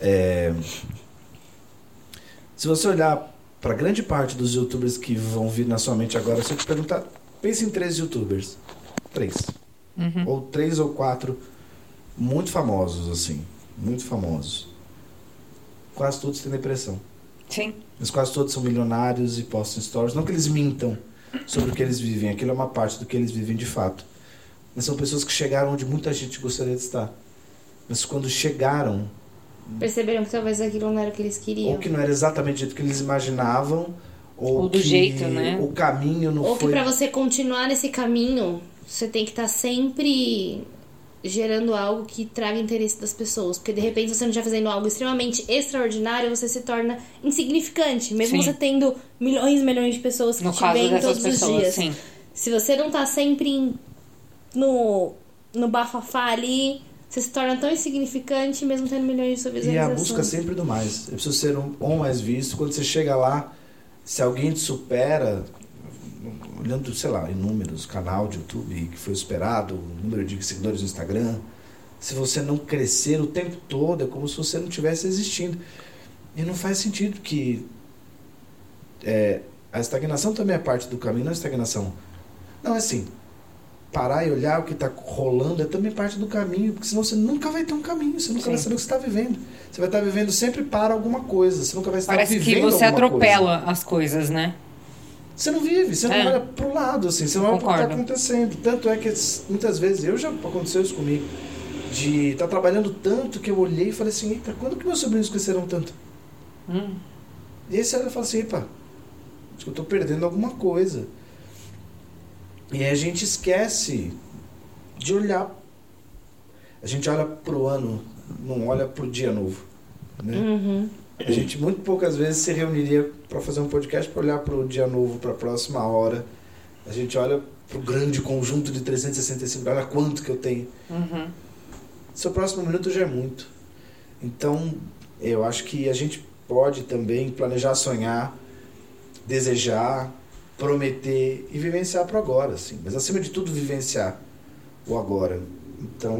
É, Se você olhar para grande parte dos youtubers que vão vir na sua mente agora, se eu te perguntar, pense em três youtubers. Três. Uhum. Ou três ou quatro muito famosos, assim. Muito famosos. Quase todos têm depressão. Sim. Mas quase todos são milionários e postam stories. Não que eles mintam sobre o que eles vivem, aquilo é uma parte do que eles vivem de fato. Mas são pessoas que chegaram onde muita gente gostaria de estar. Mas quando chegaram, Perceberam que talvez aquilo não era o que eles queriam. ou que não era exatamente o jeito que eles imaginavam, ou, Ou do que jeito, né? o caminho não Ou que foi. pra você continuar nesse caminho, você tem que estar sempre gerando algo que traga interesse das pessoas. Porque de repente você não estiver fazendo algo extremamente extraordinário, você se torna insignificante. Mesmo Sim. você tendo milhões e milhões de pessoas que No te veem todos os pessoas, dias. sim. Se você não tá sempre em- no, no bafafá ali, você se torna tão insignificante mesmo tendo milhões de E a visualizações. busca sempre do mais. Eu preciso ser um, um mais visto. Quando você chega lá, se alguém te supera, olhando, sei lá, em números, canal de YouTube que foi superado, o número de seguidores no Instagram, se você não crescer o tempo todo, é como se você não tivesse existindo. E não faz sentido que é, a estagnação também é parte do caminho, não é estagnação. Não, é assim, parar e olhar o que está rolando é também parte do caminho, porque senão você nunca vai ter um caminho, você nunca vai Sim. saber o que você está vivendo. Você vai estar vivendo sempre para alguma coisa, você nunca vai estar Parece que vivendo você alguma atropela coisa. as coisas, né? Você não vive, você É. não olha pro lado, assim, você não olha pro que está acontecendo. Tanto é que muitas vezes, eu já aconteceu isso comigo, de estar trabalhando tanto que eu olhei e falei assim, eita, quando que meus sobrinhos cresceram tanto? Hum. E aí você olha e fala assim, epa, acho que eu tô perdendo alguma coisa. E a gente esquece de olhar. A gente olha pro ano, não olha pro dia novo. Né? Uhum. A gente muito poucas vezes se reuniria para fazer um podcast para olhar pro dia novo, para a próxima hora. A gente olha pro grande conjunto de 365, olha quanto que eu tenho. Uhum. Seu próximo minuto já é muito. Então, eu acho que a gente pode também planejar, sonhar, desejar, prometer e vivenciar pro agora, assim. Mas acima de tudo, vivenciar o agora. Então,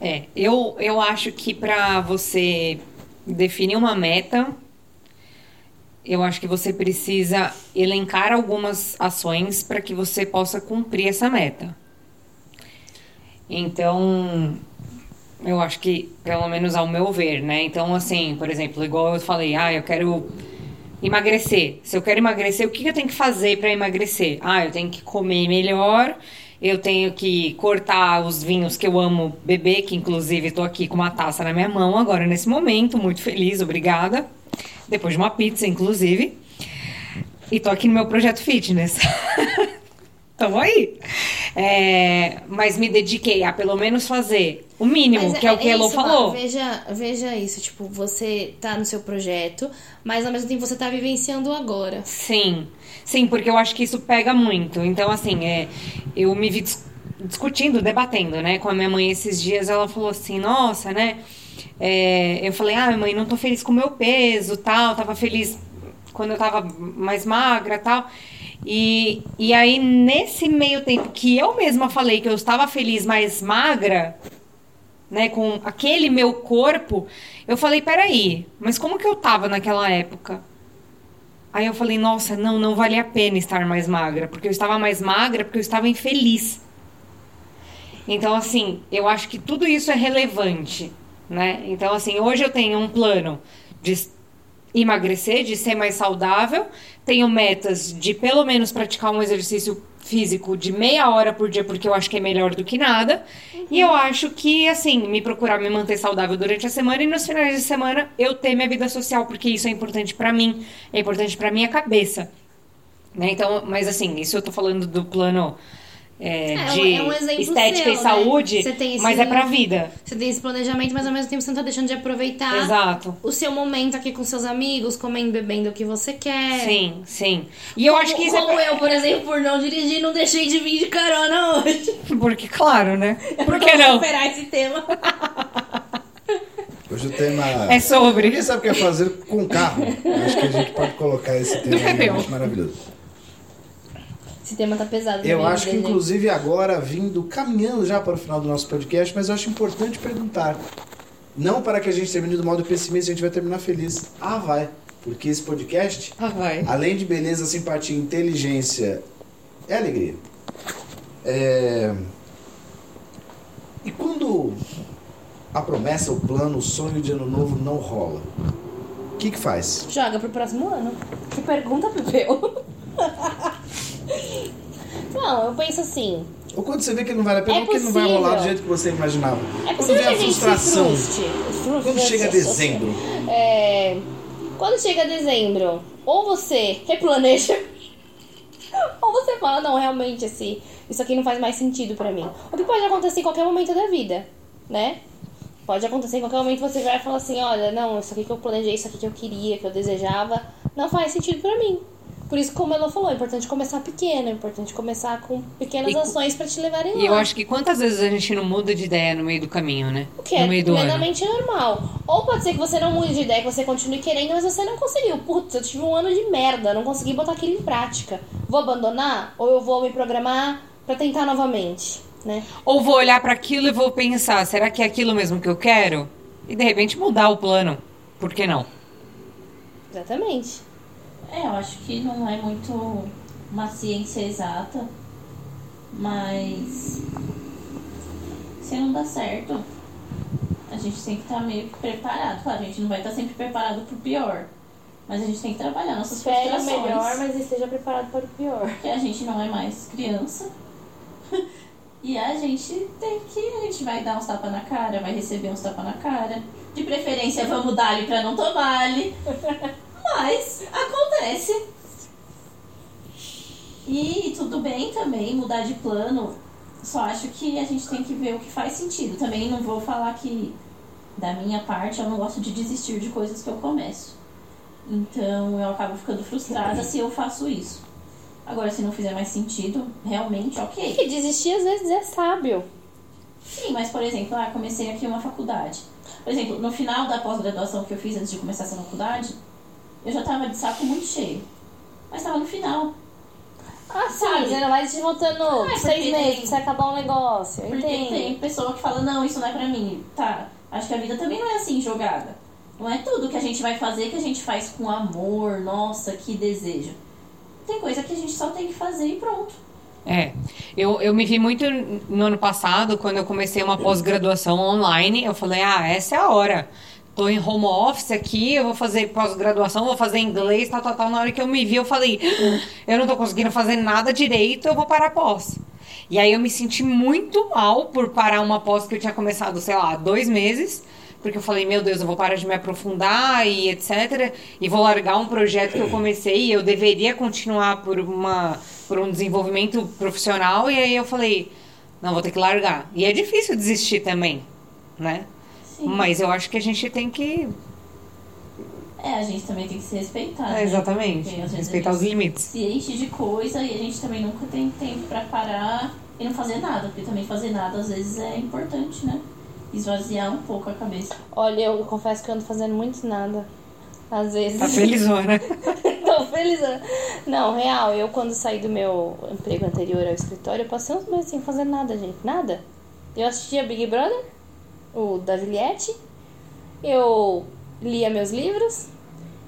É, eu, eu acho que pra você definir uma meta, eu acho que você precisa elencar algumas ações para que você possa cumprir essa meta. Então, eu acho que, pelo menos ao meu ver, né? Então, assim, por exemplo, igual eu falei, ah, eu quero emagrecer. Se eu quero emagrecer, o que eu tenho que fazer para emagrecer? Ah, eu tenho que comer melhor, eu tenho que cortar os vinhos que eu amo beber, que inclusive estou aqui com uma taça na minha mão agora nesse momento, muito feliz, obrigada. Depois de uma pizza, inclusive. E tô aqui no meu projeto fitness. Tamo aí. É, mas me dediquei a pelo menos fazer o mínimo, Mas que é, o que isso, Val, falou. Veja, veja isso, tipo, você tá no seu projeto, mas ao mesmo tempo você tá vivenciando agora. Sim, sim, porque eu acho que isso pega muito. Então, assim, é, eu me vi dis- discutindo, debatendo, né, com a minha mãe esses dias. Ela falou assim: Nossa, né? é, eu falei: Ah, mãe, não tô feliz com o meu peso, tal. Tava feliz quando eu tava mais magra, tal. E, e aí, nesse meio tempo que eu mesma falei que eu estava feliz, mais magra, né, com aquele meu corpo, eu falei: Peraí, mas como que eu tava naquela época? Aí eu falei, nossa, não, não valia a pena estar mais magra, porque eu estava mais magra porque eu estava infeliz. Então, assim, eu acho que tudo isso é relevante, né? Então, assim, hoje eu tenho um plano de emagrecer, de ser mais saudável, tenho metas de pelo menos praticar um exercício físico de meia hora por dia, porque eu acho que é melhor do que nada. E eu acho que, assim, me procurar me manter saudável durante a semana e nos finais de semana eu ter minha vida social, porque isso é importante pra mim, é importante pra minha cabeça. Né? Então, mas assim, isso eu tô falando do plano é, É, um- de é um exemplo estética seu, e né? saúde, Você tem esse- mas é pra vida. Você tem esse planejamento, mas ao mesmo tempo você não tá deixando de aproveitar Exato. o seu momento aqui com seus amigos, comendo, bebendo o que você quer. Sim, sim. E eu acho que isso Como é. eu, por exemplo, por não dirigir, não deixei de vir de carona hoje. Porque, claro, né? Por que não? esperar esse tema. hoje o tema... É sobre. Ninguém sabe o que é fazer com carro. Acho que a gente pode colocar esse tema aí, é muito maravilhoso. Esse tema tá pesado. Eu acho que, inclusive, agora, vindo, caminhando já para o final do nosso podcast, mas eu acho importante perguntar. Não para que a gente termine do modo pessimista, a gente vai terminar feliz. Ah, vai. Porque esse podcast, Ah, vai. além de beleza, simpatia, inteligência, é alegria. É... E quando a promessa, o plano, o sonho de ano novo não rola, o que que faz? Joga pro próximo ano. Que pergunta, Pepeu? Assim. Ou quando você vê que não vale a pena, É ou que não vai possível. rolar do jeito que você imaginava. É quando possível vem a a frustração, quando chega dezembro, É, quando chega dezembro, ou você replaneja, ou você fala, não, realmente, esse, isso aqui não faz mais sentido pra mim. O que pode acontecer em qualquer momento da vida, né? Pode acontecer em qualquer momento você vai falar assim, olha, não, isso aqui que eu planejei, isso aqui que eu queria, que eu desejava, não faz sentido pra mim. Por isso, como ela falou, é importante começar pequeno, é importante começar com pequenas E ações pra te levarem lá. E eu acho que quantas vezes a gente não muda de ideia no meio do caminho, né? O que no é meio do ano. plenamente normal. Ou pode ser que você não mude de ideia, que você continue querendo, mas você não conseguiu. Putz, eu tive um ano de merda, não consegui botar aquilo em prática. Vou abandonar? Ou eu vou me programar pra tentar novamente, né? Ou vou olhar pra aquilo e vou pensar, será que é aquilo mesmo que eu quero? E de repente mudar o plano. Por que não? Exatamente. É, eu acho que não é muito uma ciência exata, mas se não dá certo, a gente tem que estar meio que preparado. Claro, a gente não vai estar sempre preparado pro pior, mas a gente tem que trabalhar nossas Espere o frustrações. melhor, mas esteja preparado para o pior. Porque a gente não é mais criança. E a gente tem que. A gente vai dar uns tapas na cara, vai receber uns tapas na cara. De preferência, vamos dar-lhe pra não tomar-lhe. Mas acontece. E tudo bem também mudar de plano. Só acho que a gente tem que ver o que faz sentido. Também não vou falar que, da minha parte, eu não gosto de desistir de coisas que eu começo. Então eu acabo ficando frustrada se eu faço isso. Agora, se não fizer mais sentido, realmente, ok. Que desistir às vezes é sábio. Sim, mas por exemplo, ah, comecei aqui uma faculdade. Por exemplo, no final da pós-graduação que eu fiz antes de começar essa faculdade, eu já tava de saco muito cheio. Mas tava no final. Ah, sim, Sabe? ainda mais te voltando Ah, seis porque meses tem- pra você acabar um negócio. Eu Porque entendo. tem pessoa que fala, não, isso não é pra mim. Tá, acho que a vida também não é assim jogada. Não é tudo que a gente vai fazer que a gente faz com amor, nossa, que desejo. Tem coisa que a gente só tem que fazer e pronto. É, eu, eu me vi muito no ano passado, quando eu comecei uma pós-graduação online, eu falei, ah, essa é a hora. Tô em home office aqui, eu vou fazer pós-graduação, vou fazer inglês, tal, tal, tal. Na hora que eu me vi, eu falei, "Ah, eu não tô conseguindo fazer nada direito, eu vou parar a pós. E aí eu me senti muito mal por parar uma pós que eu tinha começado, sei lá, dois meses. Porque eu falei, meu Deus, eu vou parar de me aprofundar e etc. E vou largar um projeto que eu comecei e eu deveria continuar por, uma, por um desenvolvimento profissional. E aí eu falei, não, vou ter que largar. E é difícil desistir também, né? Sim. Mas eu acho que a gente tem que. É, a gente também tem que se respeitar. né? É, exatamente. Respeitar a os limites. se enche de coisa e a gente também nunca tem tempo pra parar e não fazer nada. Porque também fazer nada às vezes é importante, né? Esvaziar um pouco a cabeça. Olha, eu confesso que eu ando fazendo muito nada. Às vezes. Tá felizona. Tô feliz. Não, real, eu quando saí do meu emprego anterior ao escritório, eu passei uns meses sem fazer nada, gente. Nada. Eu assistia Big Brother, o da Juliette. Eu lia meus livros.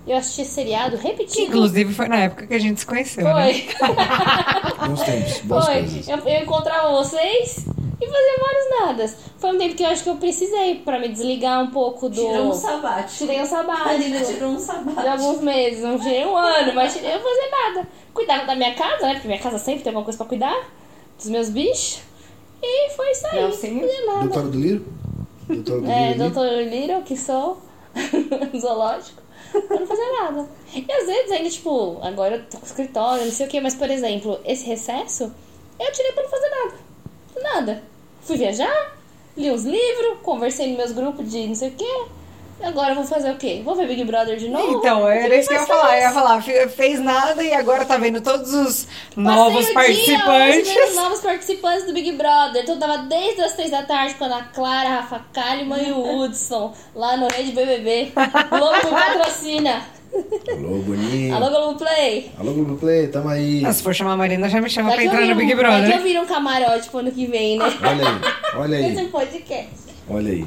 Eu assistia seriado Que, repetido. inclusive foi na época que a gente se conheceu, né? Foi. Bons tempos, boas Foi. coisas. Eu, eu encontrava vocês e fazia vários nadas. Foi um tempo que eu acho que eu precisei pra me desligar um pouco do. Tirou um sabático. Tirei um A sabático. Lina tirou um de sabático. alguns meses, não tirei um ano, mas tirei, eu não fazia nada. Cuidava da minha casa, né? Porque minha casa sempre tem alguma coisa pra cuidar, dos meus bichos. E foi isso aí, Não, não sim. fazia nada. Doutora do Liro? Do É, doutor Little, que sou, zoológico, eu não fazia nada. E às vezes ainda, tipo, agora eu tô com escritório, não sei o que, mas por exemplo, esse recesso, eu tirei pra não fazer nada. Nada. Fui viajar, li uns livros, conversei nos meus grupos de não sei o que. Agora eu vou fazer o quê? Vou ver Big Brother de novo? Então, era isso que eu ia falar. Eu ia falar, fe- fez nada e agora tá vendo todos os novos dia participantes. vendo os novos participantes do Big Brother. Então tava desde as três da tarde com a Ana Clara, a Rafa Kalimann e o Hudson lá no Rede BBB. Louco me patrocina. Alô, Boninho. Alô, Globoplay. Alô, Globoplay, tamo aí. Ah, se for chamar a Marina, já me chama pra entrar no viro, Big vai que eu Brother. viro um camarote pro ano que vem, né? Olha aí, olha aí. Esse podcast. Olha aí.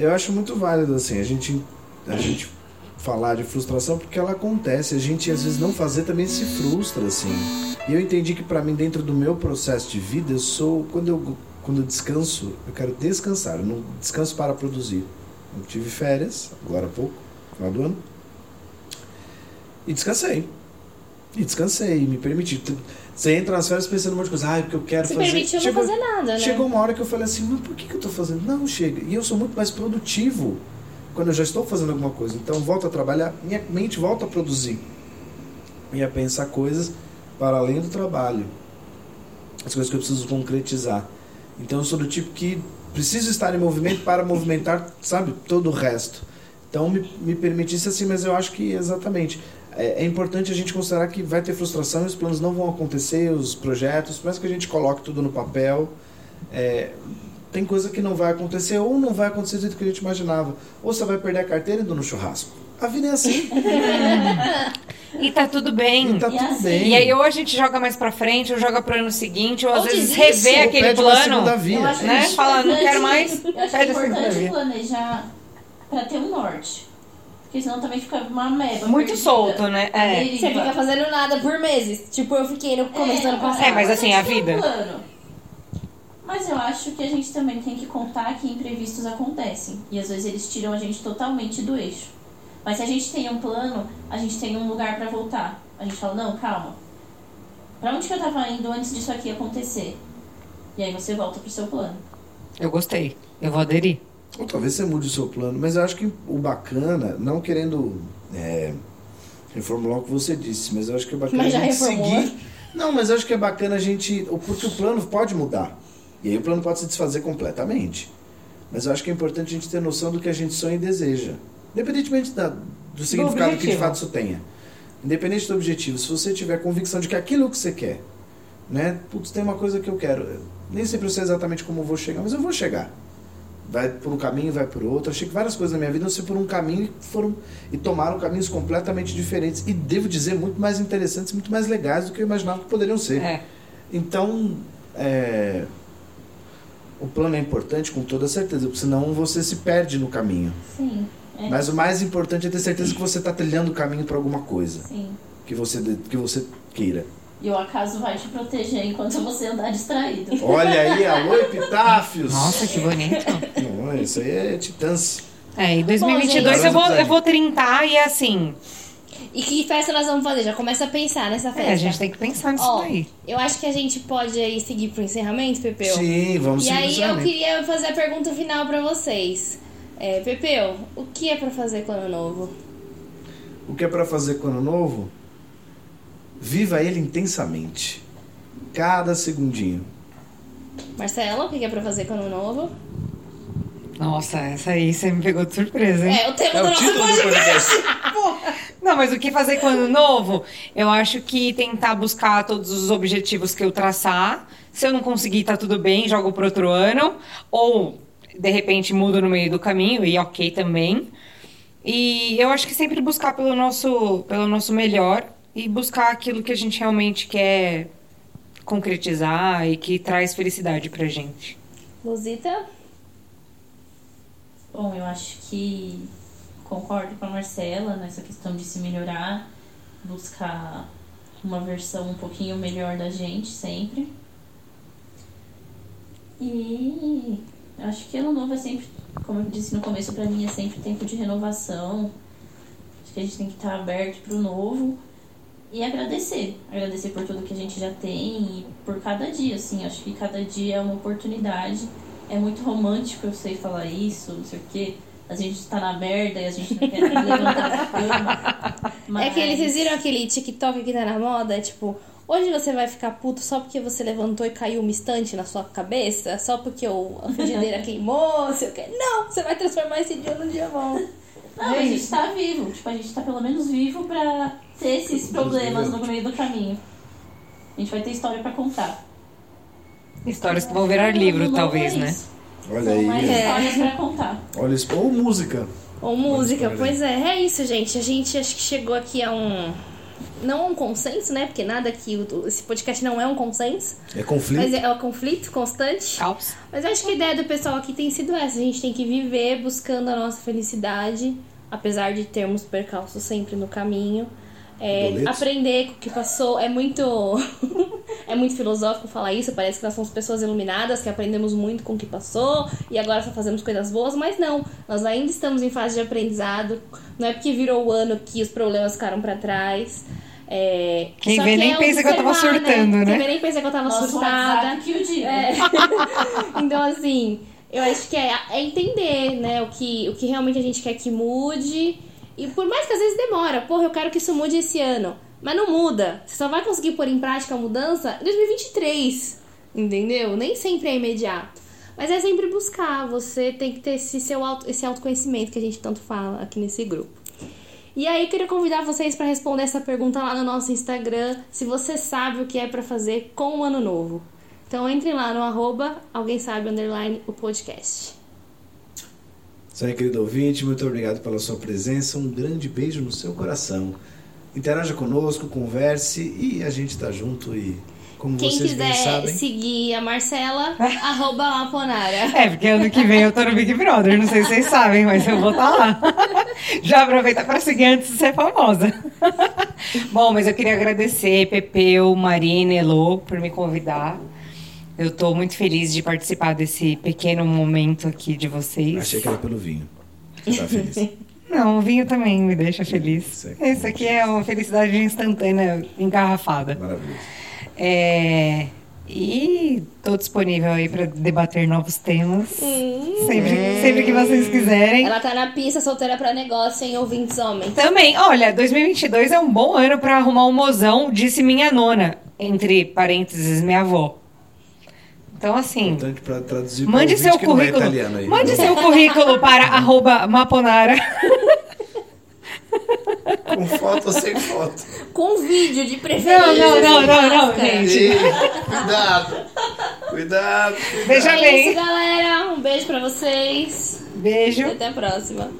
Eu acho muito válido, assim, a gente, a gente falar de frustração porque ela acontece. A gente, às vezes, não fazer também se frustra, assim. E eu entendi que, pra mim, dentro do meu processo de vida, eu sou. Quando eu, quando eu descanso, eu quero descansar. Eu não descanso para produzir. Eu tive férias, agora há pouco, final do ano. E descansei. E descansei, me permiti. Você entra nas férias pensando um monte de coisa. Ah, porque eu quero Se fazer. permitiu não Chegou- fazer nada, né? Chegou uma hora que eu falei assim, mas por que, que eu tô fazendo? Não, chega. E eu sou muito mais produtivo quando eu já estou fazendo alguma coisa. Então eu volto a trabalhar, minha mente volta a produzir. E a pensar coisas para além do trabalho. As coisas que eu preciso concretizar. Então eu sou do tipo que preciso estar em movimento para movimentar, sabe, todo o resto. Então me, me permitisse assim, mas eu acho que exatamente. É, é importante a gente considerar que vai ter frustração, os planos não vão acontecer, os projetos, por mais que a gente coloque tudo no papel, é, tem coisa que não vai acontecer, ou não vai acontecer do jeito que a gente imaginava. Ou você vai perder a carteira indo no churrasco. A vida é assim. E tá tudo bem. e tá E tudo assim- bem. E aí ou a gente joga mais pra frente, ou joga pro ano seguinte, ou às Ou vezes desiste. rever Ou aquele plano. via. Né? é Fala, não quero mais, Eu acho que é importante planejar pra ter um norte. Porque senão também fica uma meba. Muito perdida. solto, né? É. Você fica fazendo nada por meses. Tipo, eu fiquei no começo do ano passado. É, mas assim, a um vida. plano. Mas eu acho que a gente também tem que contar que imprevistos acontecem. E às vezes eles tiram a gente totalmente do eixo. Mas se a gente tem um plano, a gente tem um lugar pra voltar. A gente fala, não, calma. Pra onde que eu tava indo antes disso aqui acontecer? E aí você volta pro seu plano. Eu gostei. Eu vou aderir. Ou talvez você mude o seu plano, mas eu acho que o bacana, não querendo é, reformular o que você disse, mas eu acho que é bacana Mas a gente seguir. Não, mas eu acho que é bacana a gente. Porque o plano pode mudar. E aí o plano pode se desfazer completamente. Mas eu acho que é importante a gente ter noção do que a gente sonha e deseja. Independentemente da, do significado que de fato isso tenha. Independente do objetivo, se você tiver convicção de que aquilo que você quer, né? Putz, tem uma coisa que eu quero. Nem sempre eu sei exatamente como eu vou chegar, mas eu vou chegar vai por um caminho, vai por outro. Achei que várias coisas na minha vida não ser por um caminho e foram e tomaram caminhos completamente diferentes e devo dizer muito mais interessantes, muito mais legais do que eu imaginava que poderiam ser. É. Então, é, o plano é importante com toda certeza, porque senão você se perde no caminho. Sim. É, Mas o mais importante é ter certeza que você está trilhando o caminho para alguma coisa sim. que você que você queira. E o acaso vai te proteger enquanto você andar distraído. Olha aí, alô epitáfios. Nossa, que bonito. Não, isso aí é titãs. É, em 2022 gente. eu, vou, eu vou trintar e assim. E que festa nós vamos fazer? Já começa a pensar nessa festa. É, a gente tem que pensar nisso Ó, aí. eu acho que a gente pode aí seguir pro encerramento, Pepeu. Sim, vamos E aí eu queria fazer a pergunta final pra vocês. É, Pepeu, o que é pra fazer com o ano novo? O que é para fazer com o ano novo? Viva ele intensamente. Cada segundinho. Marcelo, o que é pra fazer com o ano novo? Nossa, essa aí você me pegou de surpresa, hein? É o tema É do o nosso podcast. Não, mas o que fazer com o ano novo? Eu acho que tentar buscar todos os objetivos que eu traçar. Se eu não conseguir, tá tudo bem, jogo pro outro ano. Ou, de repente, mudo no meio do caminho e ok também. E eu acho que sempre buscar pelo nosso, pelo nosso melhor e buscar aquilo que a gente realmente quer concretizar e que traz felicidade pra gente. Luzita? Bom, eu acho que concordo com a Marcela nessa questão de se melhorar, buscar uma versão um pouquinho melhor da gente sempre. E acho que ano novo é sempre, como eu disse no começo, pra mim é sempre tempo de renovação. Acho que a gente tem que estar aberto pro novo e agradecer. Agradecer por tudo que a gente já tem e por cada dia, assim. Acho que cada dia é uma oportunidade. É muito romântico eu sei falar isso, não sei o quê. A gente tá na merda e a gente não quer levantar da cama. Mas... É aquele, vocês viram aquele TikTok que tá na moda? É tipo, hoje você vai ficar puto só porque você levantou e caiu uma estante na sua cabeça? Só porque o, a frigideira queimou? Sei o quê. Não, você vai transformar esse dia num dia bom. Não, a gente tá vivo. Tipo, a gente tá pelo menos vivo pra ter esses problemas no meio do caminho. A gente vai ter história pra contar. Histórias que vão virar livro, novo talvez, é né? Olha São mais aí. É. histórias pra contar. Olha isso. Ou música. Ou música, pois é. É isso, gente. A gente acho que chegou aqui a um. Não a um consenso, né? Porque nada aqui. Esse podcast não é um consenso. É conflito. Mas é, é um conflito constante. Caos. Mas eu acho que a ideia do pessoal aqui tem sido essa. A gente tem que viver buscando a nossa felicidade, apesar de termos percalços sempre no caminho. É, aprender com o que passou é muito é muito filosófico falar isso parece que nós somos pessoas iluminadas que aprendemos muito com o que passou e agora só fazemos coisas boas mas não nós ainda estamos em fase de aprendizado não é porque virou o ano que os problemas ficaram pra trás é, Quem vê que nem é pensa que eu tava observar, surtando, né? Quem vê nem pensa que eu tava Nosso surtada que o diga. é. então, assim, eu acho que é, é entender, né, o que, o que realmente a gente quer que mude. E por mais que às vezes demora, porra, eu quero que isso mude esse ano. Mas não muda. Você só vai conseguir pôr em prática a mudança em 2023. Entendeu? Nem sempre é imediato. Mas é sempre buscar. Você tem que ter esse, seu auto, esse autoconhecimento que a gente tanto fala aqui nesse grupo. E aí, queria convidar vocês para responder essa pergunta lá no nosso Instagram, se você sabe o que é para fazer com o ano novo. Então entrem lá no arroba, alguém sabe, underline, o podcast. Aí, querido ouvinte, muito obrigado pela sua presença. Um grande beijo no seu coração. Interaja conosco, converse e a gente tá junto e como Quem vocês bem quiser sabem. seguir a Marcela, arroba Laponara. É, porque ano que vem eu tô no Big Brother, não sei se vocês sabem, mas eu vou estar lá. Já aproveita pra seguir antes de ser famosa. Bom, mas eu queria agradecer Pepeu, Marina, Elô por me convidar. Eu tô muito feliz de participar desse pequeno momento aqui de vocês. Achei que era pelo vinho. Você tá feliz? Não, o vinho também me deixa feliz. Isso aqui. Isso aqui é uma felicidade instantânea, engarrafada. Maravilhoso. É, e tô disponível aí para debater novos temas. Sempre, sempre que vocês quiserem. Ela tá na pista solteira pra negócio, hein, ouvintes homens. Também, olha, 2022 é um bom ano para arrumar um mozão, disse minha nona, entre parênteses, minha avó. Então, assim, Importante para traduzir para mande seu que não é currículo. italiano aí. Mande seu currículo para arroba maponara. Com foto ou sem foto? Com vídeo de preferência. Não, não, não, não, não, gente. Cuidado. Cuidado. Veja É isso, galera. Um beijo pra vocês. E Beijo. até a próxima.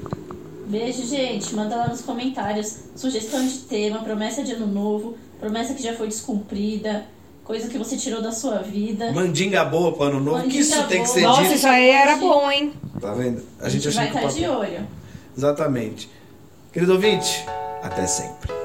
Beijo, gente. Manda lá nos comentários sugestão de tema, promessa de ano novo, promessa que já foi descumprida, coisa que você tirou da sua vida. Mandinga boa pro ano novo, que isso Mandinga tem que boa. ser Nossa, dito. isso aí era bom, hein? Tá vendo? A A gente gente achou vai estar de papel... olho. Exatamente. Querido ouvinte, até sempre.